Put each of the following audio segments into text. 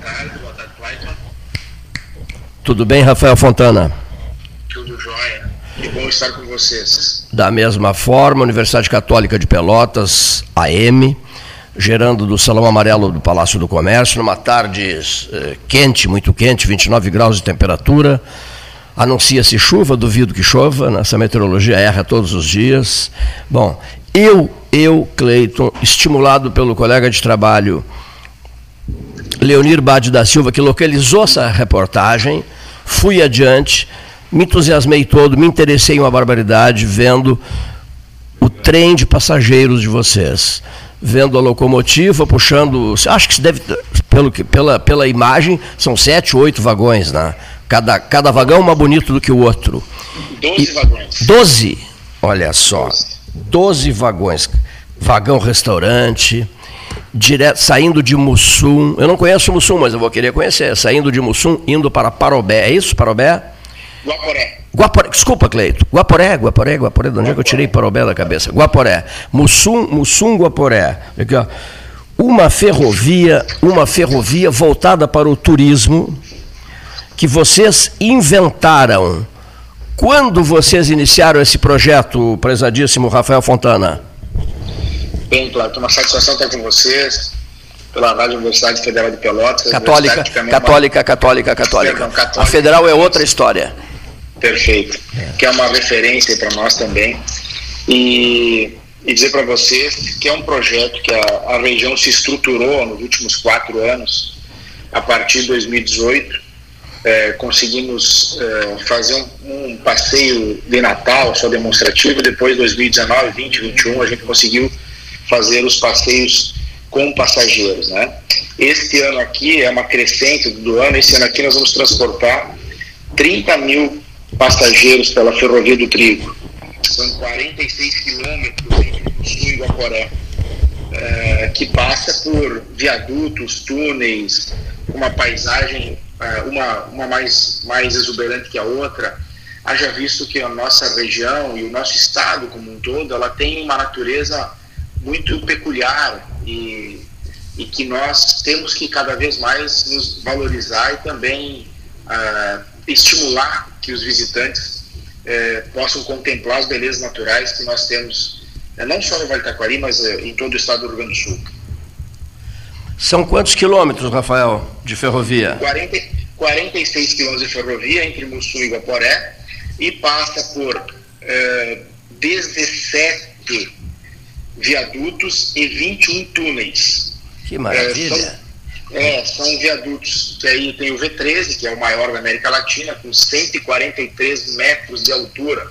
tarde, boa tarde, Clayton. Tudo bem, Rafael Fontana? Tudo jóia. Que bom estar com vocês. Da mesma forma, Universidade Católica de Pelotas, AM, gerando do Salão Amarelo do Palácio do Comércio, numa tarde eh, quente, muito quente, 29 graus de temperatura. Anuncia-se chuva, duvido que chova, nessa meteorologia erra todos os dias. Bom, eu, eu, Cleiton, estimulado pelo colega de trabalho Leonir Bade da Silva, que localizou essa reportagem, fui adiante, me entusiasmei todo, me interessei em uma barbaridade vendo o trem de passageiros de vocês vendo a locomotiva, puxando. Acho que se deve, pelo que, pela, pela imagem, são sete, oito vagões, né? Cada, cada vagão mais bonito do que o outro. Doze vagões. Doze? Olha só. Doze vagões. Vagão restaurante, direto, saindo de Mussum. Eu não conheço Mussum, mas eu vou querer conhecer. Saindo de Mussum, indo para Parobé. É isso, Parobé? Guaporé. Guaporé, desculpa, Cleito. Guaporé, Guaporé, Guaporé, de onde é que eu tirei Parobé da cabeça? Guaporé. Mussum, Mussum, Guaporé. Aqui, ó. Uma ferrovia, uma ferrovia voltada para o turismo que vocês inventaram. Quando vocês iniciaram esse projeto, prezadíssimo Rafael Fontana? Bem, claro, uma satisfação estar com vocês pela Rádio Universidade Federal de Pelotas. Católica, católica, católica, católica, Perdão, católica. A federal é outra história. Perfeito. Que é uma referência para nós também. E, e dizer para vocês que é um projeto que a, a região se estruturou nos últimos quatro anos, a partir de 2018. É, conseguimos é, fazer um, um, passeio de Natal só demonstrativo. Depois, 2019, 20, 21, a gente conseguiu fazer os passeios com passageiros, né? Este ano aqui é uma crescente do ano. Esse ano aqui nós vamos transportar 30 mil passageiros pela Ferrovia do Trigo. São 46 quilômetros entre Sul e Guaporé, é, que passa por viadutos, túneis, uma paisagem, é, uma, uma mais, mais exuberante que a outra. Haja visto que a nossa região e o nosso estado como um todo, ela tem uma natureza muito peculiar e, e que nós temos que cada vez mais nos valorizar e também uh, estimular que os visitantes eh, possam contemplar as belezas naturais que nós temos, eh, não só no Vale Taquari, mas eh, em todo o estado do Rio Grande do Sul. São quantos quilômetros, Rafael, de ferrovia? 40, 46 quilômetros de ferrovia entre Mussum e Guaporé e passa por 17 viadutos e 21 túneis. Que maravilha! são, é, são viadutos, que aí tem o V13, que é o maior da América Latina, com 143 metros de altura.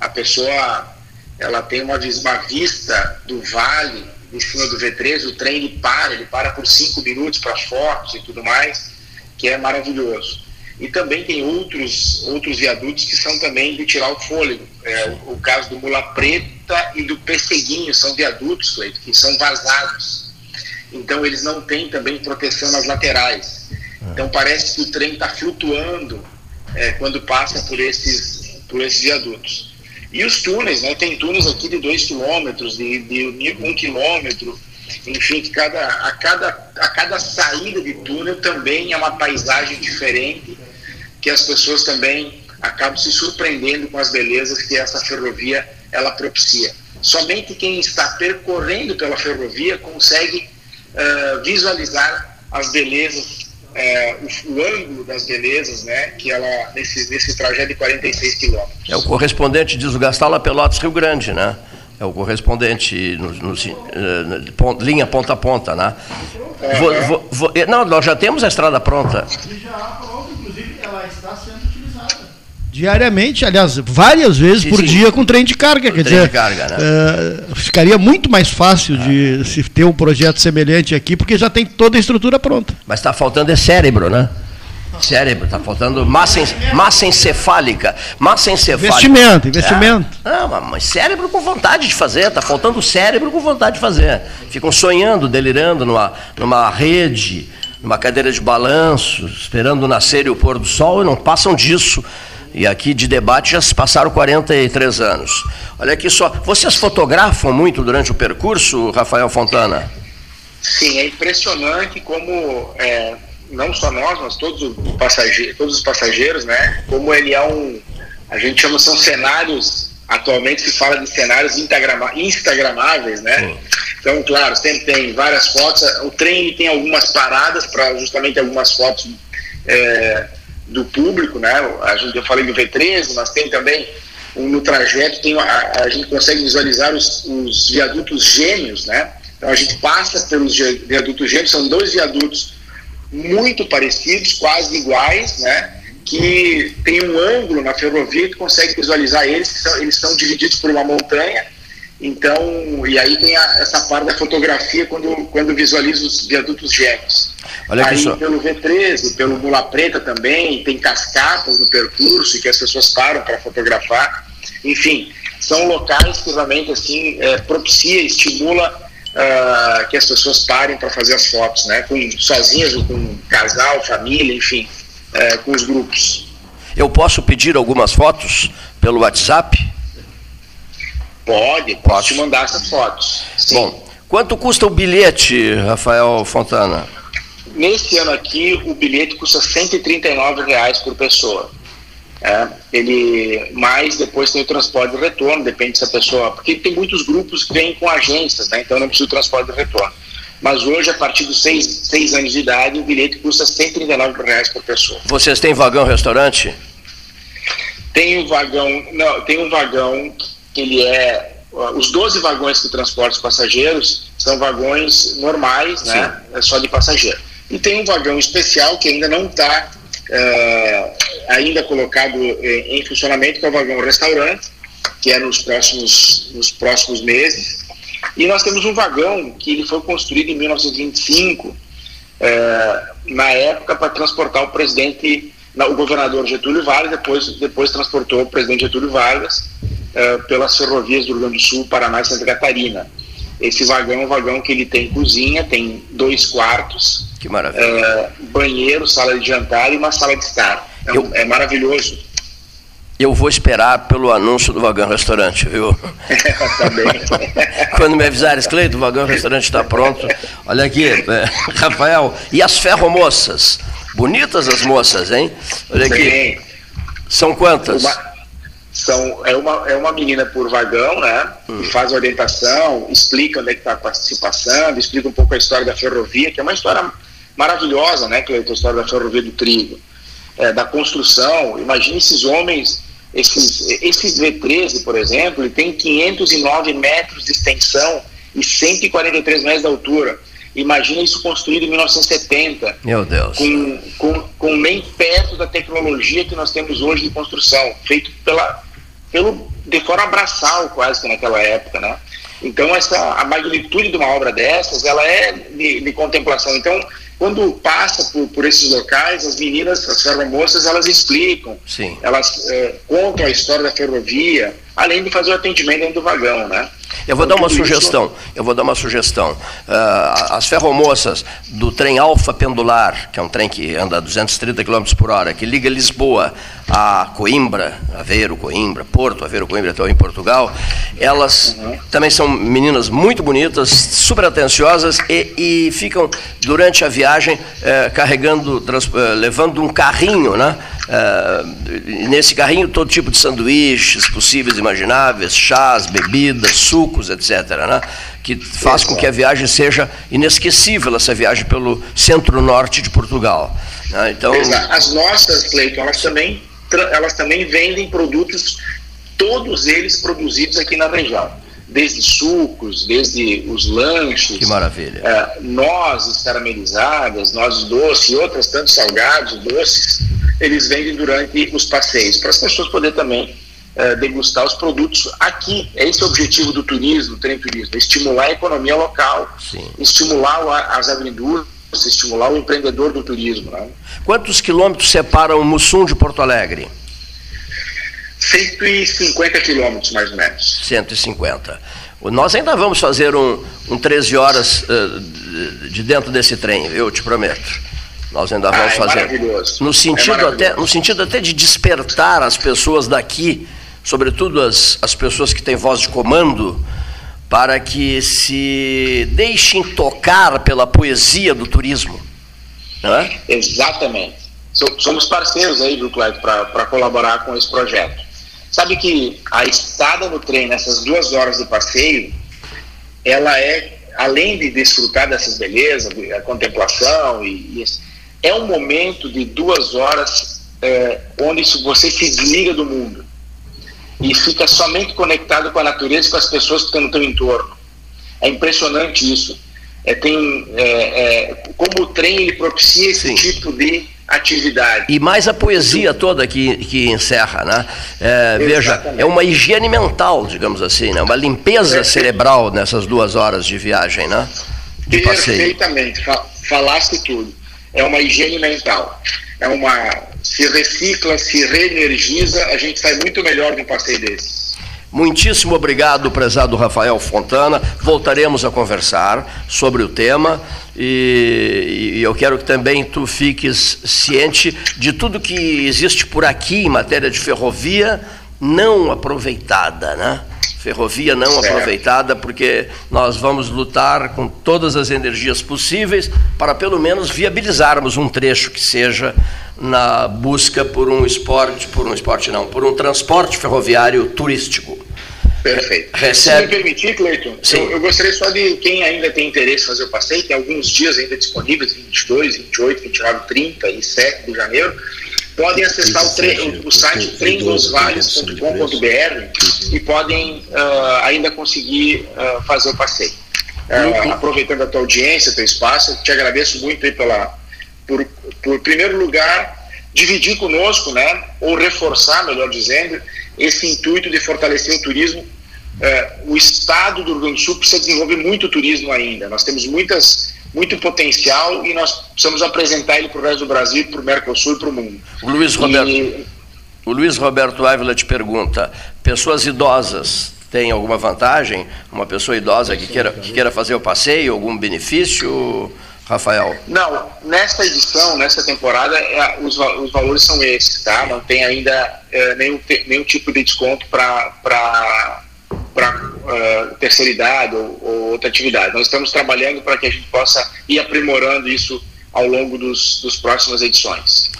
A pessoa, ela tem uma, uma vista do vale em cima do V13, o trem ele para, ele para por cinco minutos para fotos e tudo mais, que é maravilhoso. E também tem outros, outros viadutos que são também de tirar o fôlego. É, o, o caso do Mula Preta e do Pesseguinho são viadutos, Cleito, que são vazados então eles não têm também proteção nas laterais. Então parece que o trem está flutuando é, quando passa por esses, por esses viadutos. E os túneis, né? Tem túneis aqui de 2 quilômetros, de 1 um quilômetro, enfim, que cada, a, cada, a cada saída de túnel também é uma paisagem diferente, que as pessoas também acabam se surpreendendo com as belezas que essa ferrovia ela propicia. Somente quem está percorrendo pela ferrovia consegue uh, visualizar as belezas, uh, o, o, ângulo das belezas, né, que ela, nesse, nesse trajeto de 46 quilômetros. É o correspondente, diz o Gastala, Pelotas Rio Grande, né? É o correspondente no, no, uh, ponto, linha ponta a ponta, né? Vou, vou, vou, não, nós já temos a estrada pronta. Já pronta, inclusive, ela está sendo diariamente, aliás, várias vezes sim, por sim. dia com trem de carga. quer dizer, carga, né? uh, ficaria muito mais fácil ah. de se ter um projeto semelhante aqui, porque já tem toda a estrutura pronta. Mas está faltando é cérebro, né? Cérebro, está faltando massa, massa encefálica. Massa encefálica. Investimento, investimento. É. Não, mas cérebro com vontade de fazer, está faltando cérebro com vontade de fazer. Ficam sonhando, delirando numa, numa rede, numa cadeira de balanço, esperando nascer o pôr do sol e não passam disso. E aqui de debate já se passaram 43 anos. Olha aqui só, vocês fotografam muito durante o percurso, Rafael Fontana? Sim, é impressionante como é, não só nós, mas todos os passageiros, todos os passageiros, né? Como ele é um, a gente chama são cenários. Atualmente se fala de cenários instagramáveis, né? Então, claro, sempre tem várias fotos. O trem tem algumas paradas para justamente algumas fotos é, do público, né? A gente, eu falei do V13, mas tem também no trajeto tem a, a gente consegue visualizar os, os, viadutos gêmeos, né? Então a gente passa pelos viadutos gêmeos, são dois viadutos muito parecidos, quase iguais, né? Que tem um ângulo na ferrovia que consegue visualizar eles, que são, eles são divididos por uma montanha. Então, e aí tem a, essa parte da fotografia quando, quando visualiza os viadutos gêmeos. Olha aí só. pelo V13, pelo Mula Preta também, tem cascatas no percurso que as pessoas param para fotografar. Enfim, são locais que realmente assim é, propicia, estimula uh, que as pessoas parem para fazer as fotos, né? Com sozinhas ou com casal, família, enfim, é, com os grupos. Eu posso pedir algumas fotos pelo WhatsApp? Pode, posso te mandar essas fotos. Sim. Bom, quanto custa o bilhete, Rafael Fontana? Nesse ano aqui, o bilhete custa 139 reais por pessoa. É, ele mais depois tem o transporte de retorno, depende se a pessoa. Porque tem muitos grupos que vêm com agências, né, então não precisa de transporte de retorno. Mas hoje, a partir dos seis, seis anos de idade, o bilhete custa 139 reais por pessoa. Vocês têm vagão restaurante? Tem um vagão, não, tem um vagão ele é. Os 12 vagões que transportam os passageiros são vagões normais, né? É só de passageiro. E tem um vagão especial que ainda não está uh, ainda colocado em, em, funcionamento, que é o vagão restaurante, que é nos próximos, nos próximos meses. E nós temos um vagão que ele foi construído em 1925, uh, eh, na época, para transportar o presidente, o governador Getúlio Vargas, depois, depois transportou o presidente Getúlio Vargas uh, pelas ferrovias do Rio Grande do Sul, Paraná e Santa Catarina. Esse vagão é um vagão que ele tem cozinha, tem dois quartos, que maravilha. É, banheiro, sala de jantar e uma sala de estar. É, eu, é maravilhoso. Eu vou esperar pelo anúncio do Vagão Restaurante, viu? tá bem. Quando me avisares, Cleito, o Vagão Restaurante está pronto. Olha aqui, é, Rafael, e as ferromoças? Bonitas as moças, hein? Olha aqui. Sim. São quantas? Uma, são, é, uma, é uma menina por vagão, né? Hum. faz orientação, explica onde é que está se passando, explica um pouco a história da ferrovia, que é uma história maravilhosa, né, Cleiton, a história da ferrovia do trigo, é, da construção. Imagine esses homens, esses, esses V13, por exemplo, ele tem 509 metros de extensão e 143 metros de altura. Imagina isso construído em 1970. Meu Deus. Com, com, com nem perto da tecnologia que nós temos hoje de construção, feito pela, pelo de fora abraçal quase que naquela época, né? Então essa a magnitude de uma obra dessas, ela é de, de contemplação. Então quando passa por, por esses locais, as meninas, as ferromoças, elas explicam, Sim. elas é, contam a história da ferrovia, além de fazer o atendimento dentro do vagão, né? Eu vou dar uma sugestão. Eu vou dar uma sugestão. Uh, as ferromoças do trem Alfa Pendular, que é um trem que anda a 230 km por hora, que liga Lisboa a Coimbra, Aveiro, Coimbra, Porto, Aveiro, Coimbra, até em Portugal, elas uhum. também são meninas muito bonitas, super atenciosas e, e ficam durante a viagem eh, carregando, trans, eh, levando um carrinho, né? Eh, nesse carrinho todo tipo de sanduíches possíveis imagináveis, chás, bebidas, sucos, etc. Né? Que faz com que a viagem seja inesquecível, essa viagem pelo centro-norte de Portugal. Né? Então, As nossas, Cleiton, elas também elas também vendem produtos, todos eles produzidos aqui na região. Desde sucos, desde os lanches. Que maravilha. É, nozes caramelizadas, nozes doces e outras tantos salgados, doces, eles vendem durante os passeios, para as pessoas poderem também é, degustar os produtos aqui. É esse o objetivo do turismo, do trem turismo, é estimular a economia local, Sim. estimular as você estimular o empreendedor do turismo. Né? Quantos quilômetros separam Mussum de Porto Alegre? 150 quilômetros, mais ou menos. 150. Nós ainda vamos fazer um, um 13 horas uh, de dentro desse trem, eu te prometo. Nós ainda vamos é fazer. Maravilhoso. No sentido, é até, no sentido até de despertar as pessoas daqui, sobretudo as, as pessoas que têm voz de comando, para que se deixem tocar pela poesia do turismo. É? Exatamente. Somos parceiros aí, viu, Cleto, para colaborar com esse projeto. Sabe que a estada no trem, nessas duas horas de passeio, ela é, além de desfrutar dessas belezas, a contemplação, e, e é um momento de duas horas é, onde você se desliga do mundo e fica somente conectado com a natureza e com as pessoas que estão no teu entorno. É impressionante isso. É, tem, é, é, como o trem ele propicia esse Sim. tipo de atividade. E mais a poesia toda que, que encerra, né? É, veja, é uma higiene mental, digamos assim, né? uma limpeza cerebral nessas duas horas de viagem, né? De Perfeitamente, falaste tudo. É uma higiene mental. É uma se recicla, se reenergiza, a gente sai muito melhor de um passeio desse. Muitíssimo obrigado, prezado Rafael Fontana. Voltaremos a conversar sobre o tema e, e, eu quero que também tu fiques ciente de tudo que existe por aqui em matéria de ferrovia não aproveitada, né? Ferrovia não certo. aproveitada, porque nós vamos lutar com todas as energias possíveis para pelo menos viabilizarmos um trecho que seja na busca por um esporte, por um esporte não, por um transporte ferroviário turístico. Perfeito. Recebe... Se me permitir, Cleiton, eu, eu, gostaria só de quem ainda tem interesse em fazer o passeio, tem alguns dias ainda disponíveis, 22, 28, 29, 30 e 7 de janeiro, podem acessar o, tre... o site tremdosvales.com.br e podem uh, ainda conseguir uh, fazer o passeio. Uh, aproveitando a tua audiência, teu espaço, te agradeço muito aí pela, por, por primeiro lugar, dividir conosco, né, ou reforçar, melhor dizendo, esse intuito de fortalecer o turismo. O estado do Rio Grande do Sul precisa desenvolver muito turismo ainda. Nós temos muitas, muito potencial e nós precisamos apresentar ele para o resto do Brasil, para o Mercosul e para o mundo. O Luiz Roberto, e... o Luiz Roberto Ávila te pergunta: pessoas idosas têm alguma vantagem? Uma pessoa idosa que queira, que queira fazer o passeio, algum benefício? Rafael? Não, nesta edição, nesta temporada, é, os, os valores são esses, tá? Não tem ainda é, nenhum, nenhum tipo de desconto para uh, terceira idade ou, ou, outra atividade. Nós estamos trabalhando para que a gente possa ir aprimorando isso ao longo dos, dos próximas edições.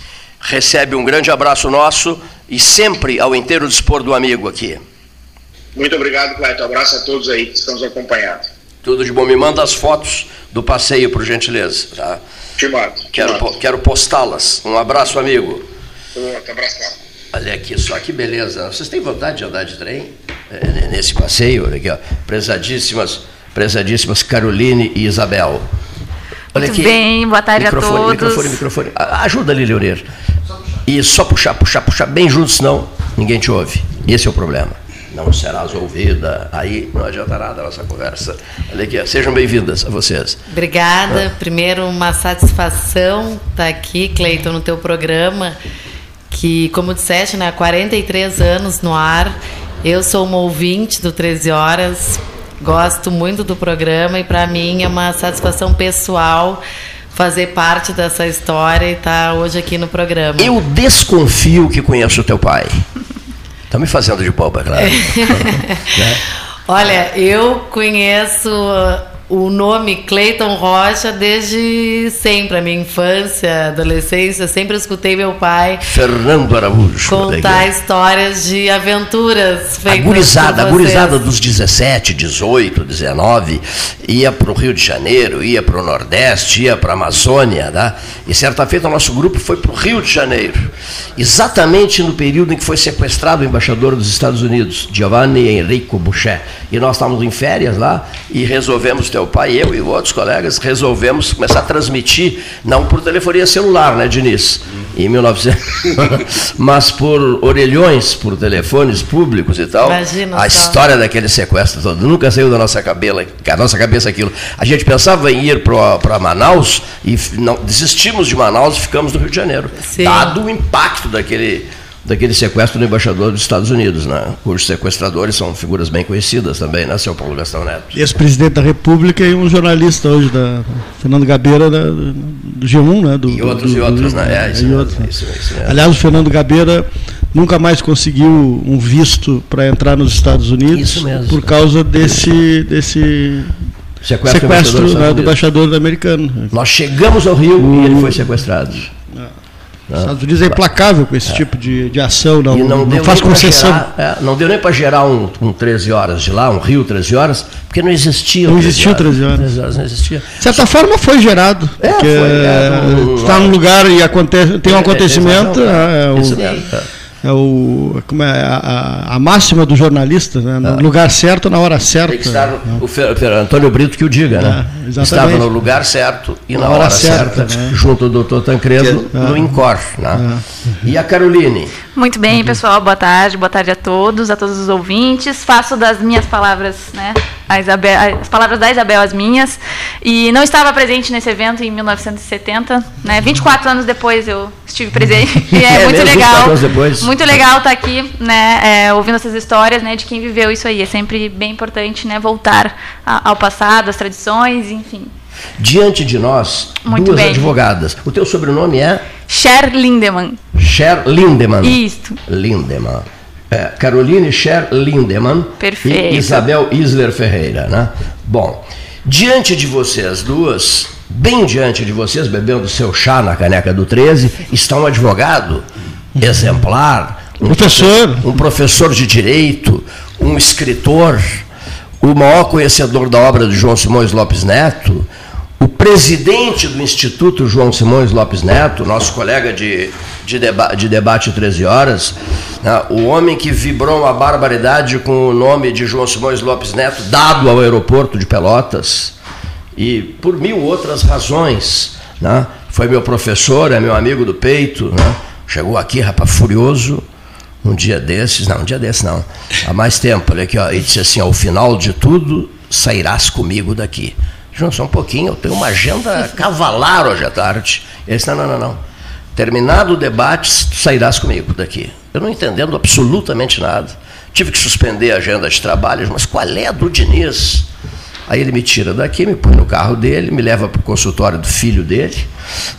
Recebe um grande abraço nosso e sempre ao inteiro dispor do amigo aqui. Muito obrigado, Cleiton. Abraço a todos aí que estamos acompanhando. Tudo de bom. Me manda as fotos do passeio, por gentileza. Tá? Te mando. Quero, quero postá-las. Um abraço, amigo. Outro abraço. Olha aqui só, que beleza. Vocês têm vontade de andar de trem é, nesse passeio? Olha aqui, ó. Prezadíssimas, prezadíssimas Caroline e Isabel. Olha Muito aqui. bem, boa tarde microfone, a todos. Microfone, microfone. Ajuda, Lili Loureiro. E só puxar, puxar, puxar bem junto, senão ninguém te ouve. Esse é o problema não serás ouvida, aí não adianta nada a nossa conversa. Olha aqui, sejam bem-vindas a vocês. Obrigada. Ah. Primeiro, uma satisfação estar aqui, Cleiton, no teu programa, que, como disseste, né, há 43 anos no ar. Eu sou uma ouvinte do 13 Horas, gosto muito do programa e, para mim, é uma satisfação pessoal fazer parte dessa história e estar hoje aqui no programa. Eu desconfio que conheço o teu pai. Está me fazendo de boba, claro. né? Olha, eu conheço o nome Cleiton Rocha desde sempre, a minha infância, adolescência, sempre escutei meu pai Fernando Araújo contar histórias de aventuras feitas agorizada, agorizada dos 17, 18, 19, ia para o Rio de Janeiro, ia para o Nordeste, ia para a Amazônia, né? e certa feita o nosso grupo foi para o Rio de Janeiro, exatamente no período em que foi sequestrado o embaixador dos Estados Unidos, Giovanni Enrico Boucher, e nós estávamos em férias lá e resolvemos ter teu pai, eu e outros colegas resolvemos começar a transmitir, não por telefonia celular, né, Diniz? Em 1900, mas por orelhões, por telefones públicos e tal. Imagina a só. história daquele sequestro todo. Nunca saiu da nossa cabeça, da nossa cabeça aquilo. A gente pensava em ir para Manaus e não, desistimos de Manaus e ficamos no Rio de Janeiro. Sim. Dado o impacto daquele daquele sequestro do embaixador dos Estados Unidos, né? cujos sequestradores são figuras bem conhecidas também, né, seu Paulo Gastão Neto? Ex-presidente da República e um jornalista hoje, da Fernando Gabeira, da, do G1, né? Do, e outros do, e outros, do, né? É, isso, mesmo, outros. Isso, isso mesmo. Aliás, o Fernando Gabeira nunca mais conseguiu um visto para entrar nos Estados Unidos por causa desse, desse sequestro, sequestro do, do embaixador americano. Nós chegamos ao Rio o... e ele foi sequestrado. Os Estados Unidos é implacável com esse é. tipo de, de ação, não, não, não faz concessão. Gerar, é, não deu nem para gerar um, um 13 horas de lá, um Rio 13 horas, porque não existia. Não existiu 13 horas. 13 horas não existia. De certa forma foi gerado. É, porque foi, é, está num lugar e acontece, tem um é, acontecimento. É, é, o, é o como é a, a máxima do jornalista, né? no ah. lugar certo na hora certa. Tem que estar né? o Fer, Antônio Brito que o diga, né? É, Estava no lugar certo e na, na hora, hora, certa, certa né? junto ao doutor Tancredo é. no INCOR. Né? É. E a Caroline? Muito bem, pessoal, boa tarde, boa tarde a todos, a todos os ouvintes. Faço das minhas palavras, né? Isabel, as palavras da Isabel as minhas. E não estava presente nesse evento em 1970, né? 24 anos depois eu estive presente. E é, é muito legal. Muito legal estar aqui, né? É, ouvindo essas histórias, né? De quem viveu isso aí. É sempre bem importante, né? Voltar ao passado, às tradições, enfim. Diante de nós, muito duas bem. advogadas. O teu sobrenome é? Cher Lindemann. Cher Lindemann. Isso. Lindemann é, Caroline Scher Lindemann Perfeito. e Isabel Isler Ferreira. Né? Bom, diante de vocês duas, bem diante de vocês, bebendo seu chá na caneca do 13, está um advogado exemplar, um professor, um professor de direito, um escritor, o maior conhecedor da obra de João Simões Lopes Neto, o presidente do Instituto João Simões Lopes Neto, nosso colega de, de, deba de debate 13 horas, né, o homem que vibrou uma barbaridade com o nome de João Simões Lopes Neto, dado ao aeroporto de Pelotas, e por mil outras razões. Né, foi meu professor, é meu amigo do peito, né, chegou aqui, rapaz, furioso, um dia desses, não, um dia desses não, há mais tempo, olha aqui, ó, disse assim: ao final de tudo, sairás comigo daqui. João, só um pouquinho, eu tenho uma agenda cavalar hoje à tarde. Ele disse, não, não, não, não. Terminado o debate, sairás comigo daqui. Eu não entendendo absolutamente nada. Tive que suspender a agenda de trabalhos, mas qual é a do Diniz? Aí ele me tira daqui, me põe no carro dele, me leva para o consultório do filho dele,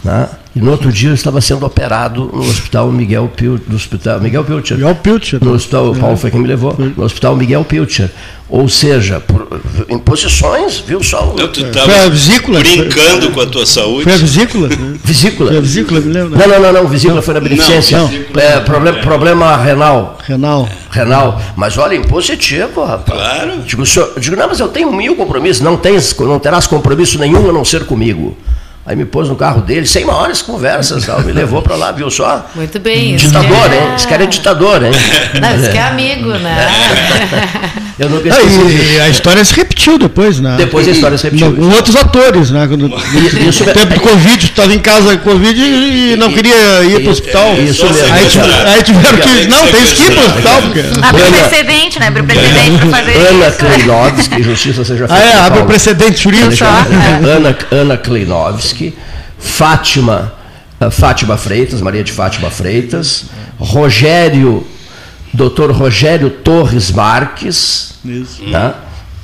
né? E no outro dia eu estava sendo operado no hospital Miguel Pilcher, no hospital Miguel Pilcher. Miguel Pilcher. No hospital, o Paulo foi quem me levou, no hospital Miguel Pilcher. Ou seja, por, em posições, viu só? Não, tu foi a vesícula. Brincando foi, com a tua saúde. Foi a vesícula? vesícula. Foi a vesícula, me lembro. Né? Não, não, não, não, vesícula foi na beneficência. Não, não. É, problema, problema renal. Renal. Renal. Mas olha, em positivo, rapaz. Claro. Digo, senhor, digo, não, mas eu tenho mil compromissos. Não, tens, não terás compromisso nenhum a não ser comigo. Aí me pôs no carro dele, sem maiores conversas, tal, me levou para lá, viu só? Muito bem. Ditador, é... hein? Esse cara é ditador, hein? Não, esse é amigo, né? Eu nunca esqueci. Ah, e a história se repetiu depois, né? Depois a história se repetiu. Com outros atores, né? Quando, isso, no tempo do Covid, tu estava em casa com Covid e não queria ir para o hospital. Isso mesmo. Aí, aí tiveram que. Não, tem que ir para o hospital. Porque... Abre o precedente, né? Abre o precedente para fazer Ana isso. Ana Kleinovski, justiça seja feita. Ah, é, abre o precedente jurídico. Ana, Ana Kleinovski Fátima, uh, Fátima Freitas, Maria de Fátima Freitas, Rogério, doutor Rogério Torres Marques, Isso. Né?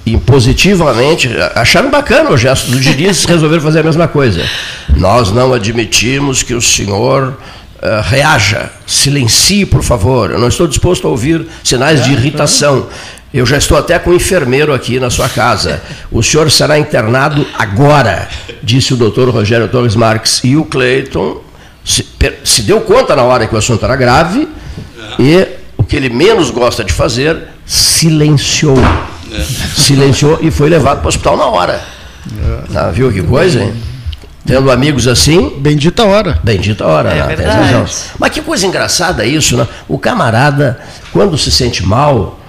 E positivamente, acharam bacana o gesto do Diniz, resolveram fazer a mesma coisa. Nós não admitimos que o senhor uh, reaja, silencie, por favor. Eu não estou disposto a ouvir sinais é, de irritação. Eu já estou até com um enfermeiro aqui na sua casa. O senhor será internado agora, disse o doutor Rogério Torres Marques. E o Cleiton se, se, deu conta na hora que o assunto era grave e o que ele menos gosta de fazer, silenciou. Silenciou e foi levado para o hospital na hora. Ah, viu que coisa, hein? Tendo amigos assim. Bendita hora. Bendita hora, é né? Mas que coisa engraçada isso, né? O camarada, quando se sente mal,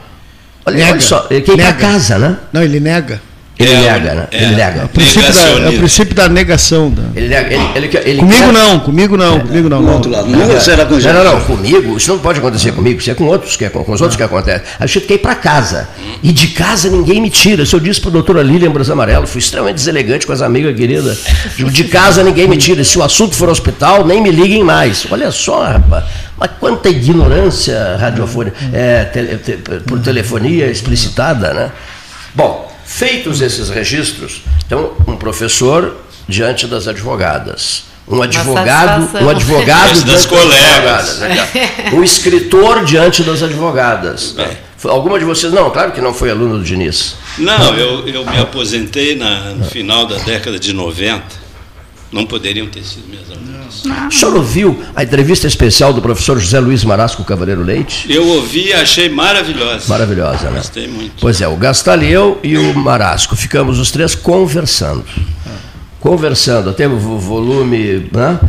Olha, olha só, ele quer ir para casa, né? Não, ele nega. Ele é, nega, né? É, ele nega. É o princípio, da, é o princípio da negação. Da... Ele nega, ele, ele, ele comigo quer... não, comigo não, é, comigo não. não. Outro lado. Não, não, será com não, não, não, comigo, isso não pode acontecer comigo, isso é com outros que é, com os outros que acontece. A gente quer ir para casa. E de casa ninguém me tira. Isso eu disse para a doutora Lilian Bras Amarelo, fui extremamente deselegante com as amigas queridas. De casa ninguém me tira. Se o assunto for hospital, nem me liguem mais. Olha só, rapaz. Mas quanta ignorância radiofônica, é, te, te, por telefonia explicitada, né? Bom, Feitos esses registros, então, um professor diante das advogadas, um advogado, um advogado das colegas, um escritor diante das advogadas. É. Alguma de vocês, não, claro que não foi aluno do Diniz. Não, eu, eu me aposentei na, no final da década de 90. Não poderiam ter sido minhas alunas. O senhor ouviu a entrevista especial do professor José Luiz Marasco Cavaleiro Leite? Eu ouvi e achei maravilhosa. Maravilhosa, né? Gostei muito. Pois é, o Gastaleu e o Marasco. Ficamos os três conversando. Conversando, até o volume. Né?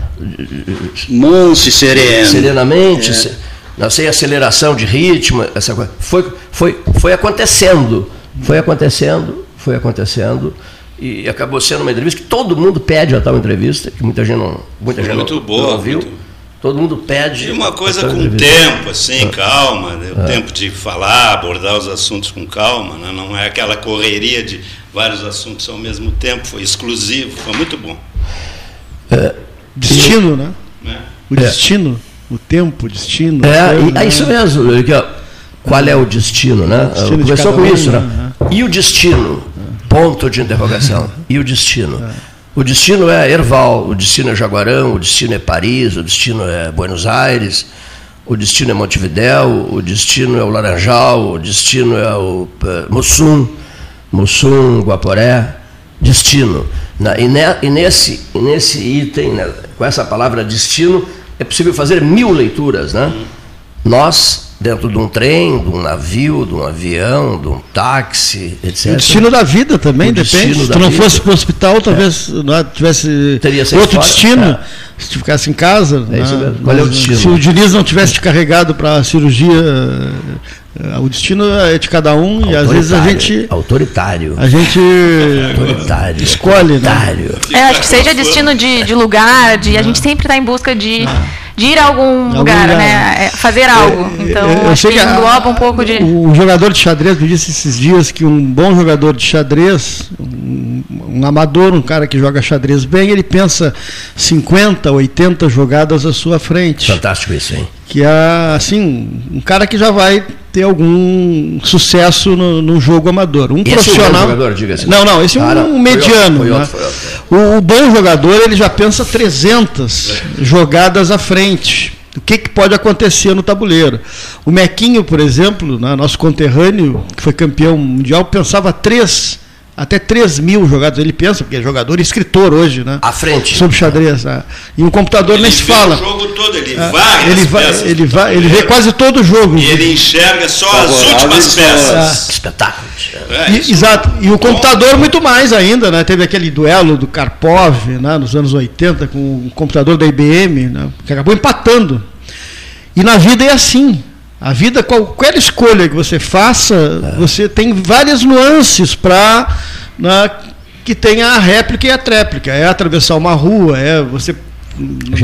Manso e sereno. Serenamente. É não sem aceleração de ritmo, essa coisa. Foi, foi, foi acontecendo, foi acontecendo, foi acontecendo e acabou sendo uma entrevista que todo mundo pede a tal entrevista, que muita gente não, muita gente muito não, boa, não viu. Muito... Todo mundo pede. E uma coisa com entrevista. tempo, assim, ah. calma, né? o ah. tempo de falar, abordar os assuntos com calma, né? não é aquela correria de vários assuntos ao mesmo tempo, foi exclusivo, foi muito bom. É, destino, né? É. O destino o tempo, o destino. É, coisa, é isso mesmo. Qual é o destino, né? Destino Começou com isso, né? né? E o destino? Ponto de interrogação. E o destino? O destino é Erval, o destino é Jaguarão, o destino é Paris, o destino é Buenos Aires, o destino é Montevidéu, o destino é o Laranjal, o destino é o é, Mussum, Mussum, Guaporé, destino. E, nesse, nesse item, né, com essa palavra destino, é possível fazer mil leituras, né? Nós, dentro de um trem, de um navio, de um avião, de um táxi, etc. O destino da vida também, o depende. Se tu não vida. fosse para o hospital, talvez é. não tivesse Teria outro fora. destino. É. Se tu ficasse em casa. É isso né? mesmo. Qual é o destino? Se o Diniz não tivesse te carregado para a cirurgia eh, o destino é de cada um e às vezes a gente. Autoritário. A gente. Autoritário. Escolhe, né? autoritário. né? É, acho que seja destino de, de lugar, de, a gente sempre está em busca de. Ah de ir a algum, lugar, lugar, né? É, fazer algo. É, então, eu acho que engloba um pouco de. O jogador de xadrez me disse esses dias que um bom jogador de xadrez, um, um amador, um cara que joga xadrez bem, ele pensa 50, 80 jogadas à sua frente. Fantástico isso, hein? Que é, assim, um cara que já vai ter algum sucesso no, no jogo amador. Um esse profissional. É um jogador, diga assim. Não, não, esse é um, um mediano. Foi outro, foi outro, foi outro. O, o, bom jogador ele já pensa 300 jogadas à frente. O que, que pode acontecer no tabuleiro? O Mequinho, por exemplo, né, nosso conterrâneo, que foi campeão mundial, pensava três até 3 mil jogados. Ele pensa, porque é jogador e escritor hoje, né? À frente. Sobre xadrez. Né? E um computador ele nem se fala. o jogo todo, ele é, vai. Ele, vai, ele, vai ele vê quase todo o jogo. E ele enxerga só as últimas peças. É. Espetáculo. É, e, exato. E o computador muito mais ainda, né? Teve aquele duelo do Karpov, né? nos anos 80, com o computador da IBM, né? que acabou empatando. E na vida é assim. A vida, qualquer escolha que você faça, é. você tem várias nuances para né, que tenha a réplica e a tréplica. É atravessar uma rua, é você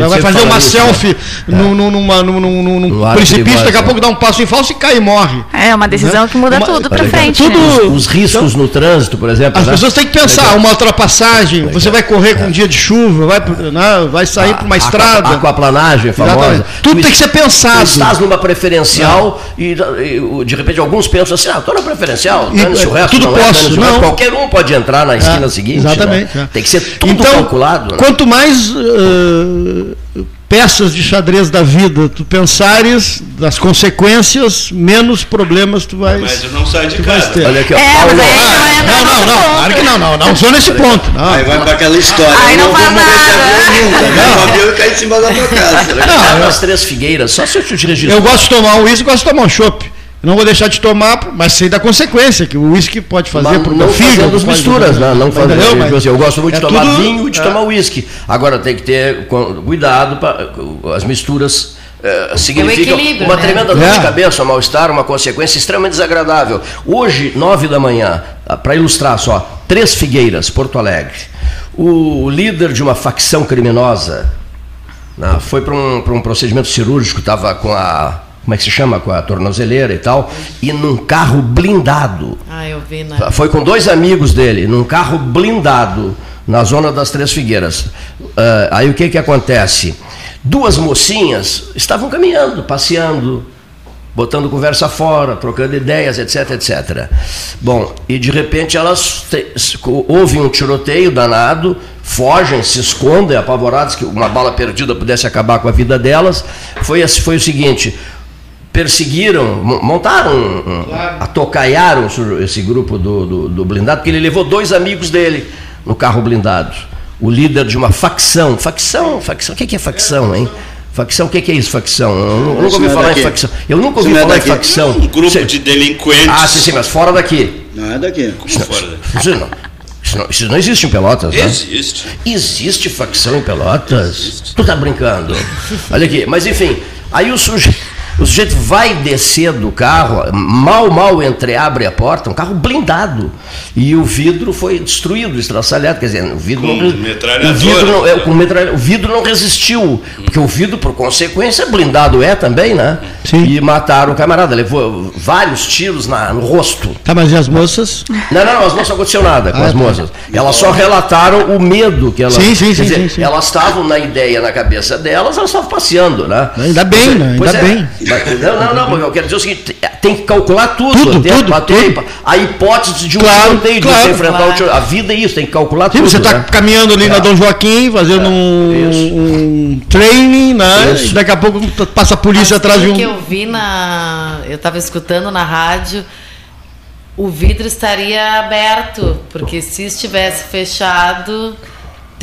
vai fazer uma isso, selfie né? num, num, numa, num, num, num precipício, daqui a pouco dá um passo em falso e cai e morre. É uma decisão né? que muda uma, tudo para frente. Tudo, né? Os riscos então, no trânsito, por exemplo. As né? pessoas têm que pensar, uma ultrapassagem, você vai correr com um dia de chuva, vai, né, vai sair para uma estrada. A aquaplanagem famosa. Exatamente. Tudo tem que ser pensado. Tu estás numa preferencial e, e, de repente alguns pensam assim, ah, estou na preferencial, e, o resto tudo não é, posso. É, não. Qualquer um pode entrar na esquina é, seguinte. Exatamente. Né? Tem que ser tudo então, calculado. Quanto mais uh, peças de xadrez da vida tu pensares das consequências, menos problemas tu vais Mas eu não saio de casa. Ter. Olha aqui, ó. É, Paulo. Mas não, não, não, claro que não, não, não sou nesse ponto. Não. Aí vai para aquela história. Aí não, não vou morrer de avião nunca. Não. O avião cai em cima da tua casa. Não, as três figueiras, só se eu te registrar. Eu gosto de tomar um uísque, gosto de tomar um chopp. Não vou deixar de tomar, mas sei da consequência que o uísque pode fazer para o meu filho. Não misturas, né? não fazer. Não, mas, assim, eu gosto muito é de tomar vinho e de é. tomar uísque. Agora tem que ter cuidado para as misturas. É, significa uma né? tremenda dor de é. cabeça, um mal-estar, uma consequência extremamente desagradável. Hoje, nove da manhã, ah, para ilustrar só, Três Figueiras, Porto Alegre. O líder de uma facção criminosa né, foi para um, um procedimento cirúrgico, estava com a como é que se chama, com a tornozeleira e tal, e num carro blindado. Ah, eu vi, né? Foi com dois amigos dele, num carro blindado, na zona das Três Figueiras. Uh, aí o que, que acontece? Duas mocinhas estavam caminhando, passeando, botando conversa fora, trocando ideias, etc, etc. Bom, e de repente elas houve um tiroteio danado, fogem, se escondem, apavoradas que uma bala perdida pudesse acabar com a vida delas. Foi, foi o seguinte: perseguiram, montaram, claro. atocaiaram esse grupo do, do, do, blindado, porque ele levou dois amigos dele no carro blindado. O líder de uma facção. Facção, facção, o que é facção, hein? Facção, o que é isso, facção? Eu, nunca ouvi falar em facção. Eu nunca ouvi falar em facção. Um grupo de delinquentes. Ah, sim, sim, mas fora daqui. Não é daqui. Como fora daqui? Isso não, isso não, isso não existe em Pelotas, né? Existe. Existe facção em Pelotas? Existe. Tu tá brincando. Olha aqui, mas enfim, aí o sujeito o sujeito vai descer do carro, mal, mal entreabre a porta, um carro blindado. E o vidro foi destruído, estraçalhado. Quer dizer, o vidro com não. O vidro não, é, com o vidro não resistiu. Porque o vidro, por consequência, blindado é também, né? Sim. E mataram o camarada. Levou vários tiros na, no rosto. Tá, mas e as moças? Não, não, as moças não aconteceu nada com ah, as tá. moças. Elas só relataram o medo que elas. Sim, sim, sim, dizer, sim, sim, Elas estavam na ideia na cabeça delas, elas estavam passeando, né? Ainda bem, né? Ainda é, bem. Não, não, não, eu quero dizer o seguinte, tem que calcular tudo. Tudo, tudo, a, tudo. A hipótese de um claro, sorteio, claro, de você enfrentar claro. o A vida é isso, tem que calcular Sim, tudo. Você está né? caminhando ali é. na Dom Joaquim, fazendo é. um, um, training, né? Isso. Daqui a pouco passa a polícia atrás de um. que eu vi na. Eu estava escutando na rádio o vidro estaria aberto, porque se estivesse fechado,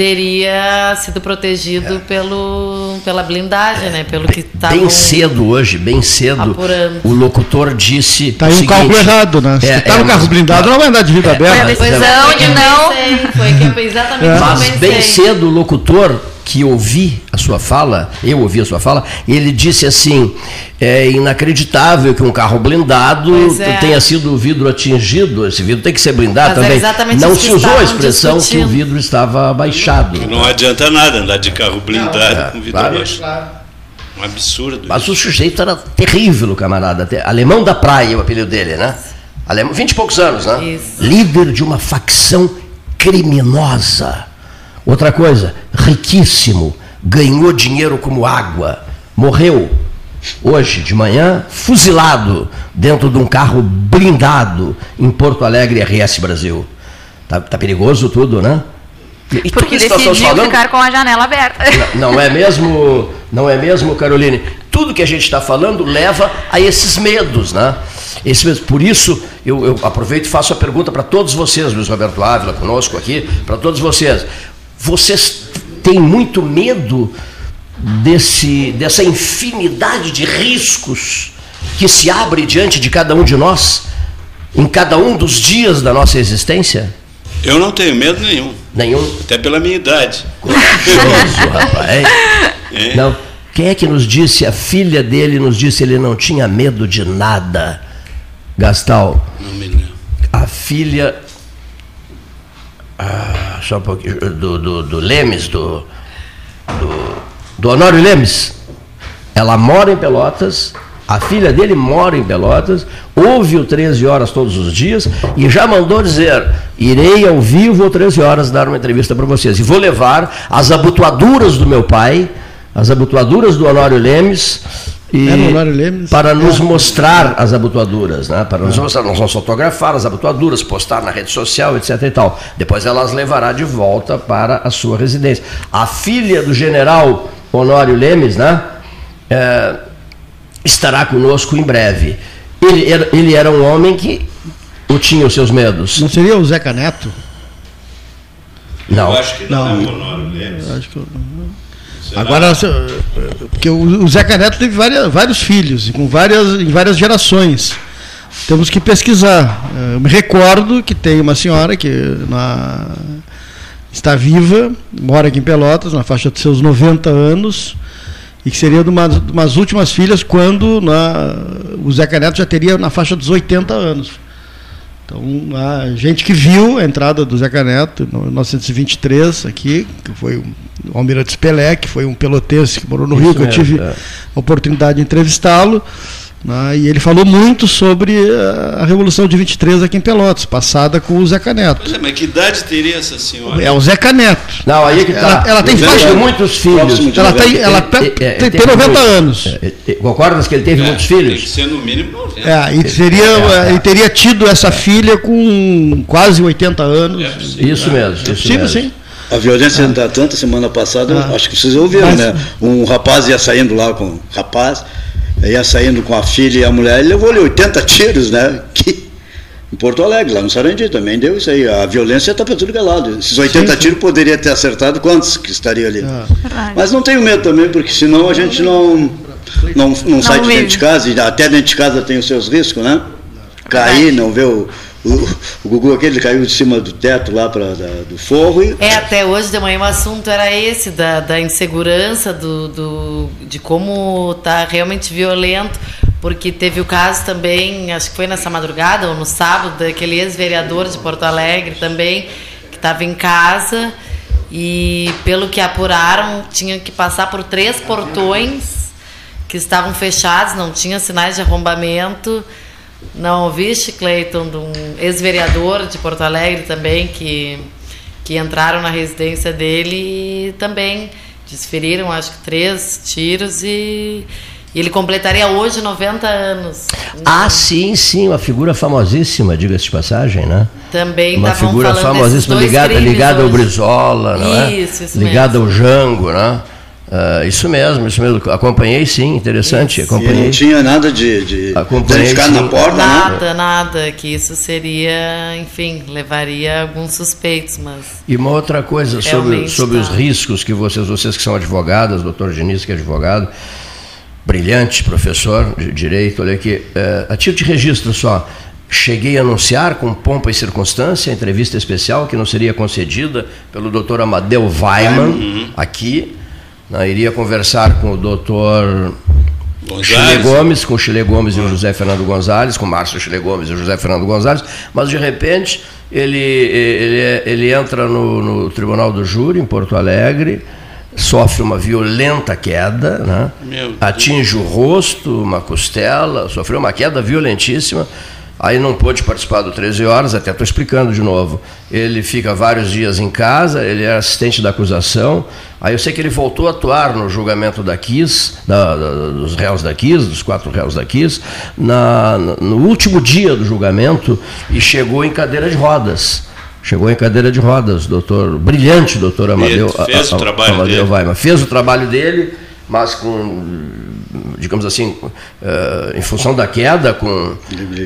teria sido protegido é. pelo, pela blindagem, é. né? Pelo que estava. Bem cedo hoje, bem cedo. Apurando. O locutor disse. Tá aí um seguinte, cálculo errado, né? Se é, tá no é, carro blindado, não vai andar de vidro aberto. Foi a decisão de não. Foi que eu exatamente Mas bem cedo o locutor que ouvi a sua fala, eu ouvi a sua fala, ele disse assim: é inacreditável que um carro blindado é. tenha sido o vidro atingido. Esse vidro tem que ser blindado Mas também. Não se usou a expressão discutindo. que o vidro estava abaixado. Não adianta nada andar de carro blindado não, é, com vidro claro, abaixado. Claro. Um absurdo. Mas isso. o sujeito era terrível, camarada. Alemão da praia, o apelido dele, né? Alemão, 20 e poucos anos, né? Isso. Líder de uma facção criminosa Outra coisa, riquíssimo, ganhou dinheiro como água, morreu hoje de manhã fuzilado dentro de um carro blindado em Porto Alegre RS Brasil. Tá, tá perigoso tudo, né? E Porque decidiu falando, ficar com a janela aberta. Não, não, é mesmo, não é mesmo, Caroline? Tudo que a gente está falando leva a esses medos, né? Esse mesmo. Por isso, eu, eu aproveito e faço a pergunta para todos vocês, Luiz Roberto Ávila, conosco aqui, para todos vocês. Vocês têm muito medo desse, dessa infinidade de riscos que se abre diante de cada um de nós, em cada um dos dias da nossa existência? Eu não tenho medo nenhum. Nenhum? Até pela minha idade. Corajoso, rapaz. É. Não. Quem é que nos disse, a filha dele nos disse ele não tinha medo de nada? Gastal. Não me lembro. A filha ah, só um pouquinho, do, do, do Lemes, do, do, do Honório Lemes. Ela mora em Pelotas, a filha dele mora em Pelotas, ouve o 13 horas todos os dias e já mandou dizer: irei ao vivo 13 horas dar uma entrevista para vocês. E vou levar as abotoaduras do meu pai, as abotoaduras do Honório Lemes, e é para nos mostrar as abotoaduras, né? para nos mostrar, nós vamos fotografar as abotoaduras, postar na rede social, etc. e tal. Depois ela as levará de volta para a sua residência. A filha do general Honório Lemes, né? É, estará conosco em breve. Ele era, ele era um homem que ou tinha os seus medos. Não seria o Zeca Neto? Não. Eu acho que não, não é o Honório Lemes. Eu acho que eu... Agora, porque o Zeca Neto teve várias, vários filhos, com várias, em várias gerações. Temos que pesquisar. Eu me recordo que tem uma senhora que na, está viva, mora aqui em Pelotas, na faixa de seus 90 anos, e que seria de uma, de umas últimas filhas quando na, o Zeca Neto já teria na faixa dos 80 anos. Então, a gente que viu a entrada do Zeca Neto em 1923 aqui, que foi o Almirante Pelé, que foi um pelotense que morou no Isso Rio, que eu tive é. a oportunidade de entrevistá-lo. Né, e ele falou muito sobre a Revolução de 23 aqui em Pelotas, passada com o Zeca Neto. Pois é, mas que idade teria essa senhora? É o Zeca Neto. Não, aí que tá. Ela, ela tem faixa de muitos filhos. Ela tem, ela tem, tem, tem 90 anos. Concordas que ele teve é, muitos filhos? Tem que ser no mínimo 90. É, e seria, é, ele teria tido essa filha com quase 80 anos. isso mesmo. Isso possível, mesmo. sim. A violência ah. tanta semana passada, ah. acho que vocês ouviram, Mas, né? Um rapaz ia saindo lá com um rapaz ia saindo com a filha e a mulher, ele levou-lhe 80 tiros, né? Que, em Porto Alegre, lá no Sarandi também deu isso aí. A violência está para tudo que é lado. Esses 80 sim, tiros poderia ter acertado quantos que estariam ali. Ah. Mas não tenho medo também, porque senão a gente não, não, não, não sai de dentro de casa, e até dentro de casa tem os seus riscos, né? Cair, não ver o, o, o Gugu aquele caiu de cima do teto lá pra, da, do forro. E... É, até hoje de manhã o assunto era esse, da, da insegurança, do, do, de como tá realmente violento, porque teve o caso também, acho que foi nessa madrugada ou no sábado, daquele ex-vereador de Porto Alegre também, que estava em casa e pelo que apuraram, tinha que passar por três portões que estavam fechados, não tinha sinais de arrombamento. Não ouviste, Cleiton, de um ex-vereador de Porto Alegre também, que, que entraram na residência dele e também desferiram, acho que, três tiros e, e ele completaria hoje 90 anos. Ah, sim, sim, uma figura famosíssima, diga-se de passagem, né? Também Uma figura famosíssima ligada, ligada ao Brizola, não é? Isso, isso Ligada ao Jango, né? Uh, isso mesmo, isso mesmo. Acompanhei sim, interessante. Isso. Acompanhei. E não tinha nada de, de Acompanhei, ficar sim. na porta, Nada, né? nada, que isso seria, enfim, levaria alguns suspeitos, mas E uma outra coisa sobre, sobre os tá. riscos que vocês, vocês que são advogadas, doutor Diniz, que é advogado, brilhante professor de direito, olha aqui, eh, a título de registro só, cheguei a anunciar com pompa e circunstância a entrevista especial que não seria concedida pelo doutor Amadeu Weiman, aqui, né, iria conversar com o doutor Chile Gomes, com o Chile Gomes e o José Fernando Gonzalez, com o Márcio Chile Gomes e o José Fernando Gonzalez, mas de repente ele, ele, ele entra no, no Tribunal do Júri, em Porto Alegre, sofre uma violenta queda, né? Atinge o rosto, uma costela, sofreu uma queda violentíssima. Aí não pôde participar do 13 horas, até estou explicando de novo. Ele fica vários dias em casa, ele é assistente da acusação. Aí eu sei que ele voltou a atuar no julgamento da KIS, da- da- dos réus da KIS, dos quatro réus da KIS, na- no último dia do julgamento e chegou em cadeira de rodas. Chegou em cadeira de rodas, doutor, brilhante doutor Amadeu, fez o trabalho Amadeu dele. Weiman. Fez o trabalho dele, mas com, digamos assim, eh, em função da queda, com,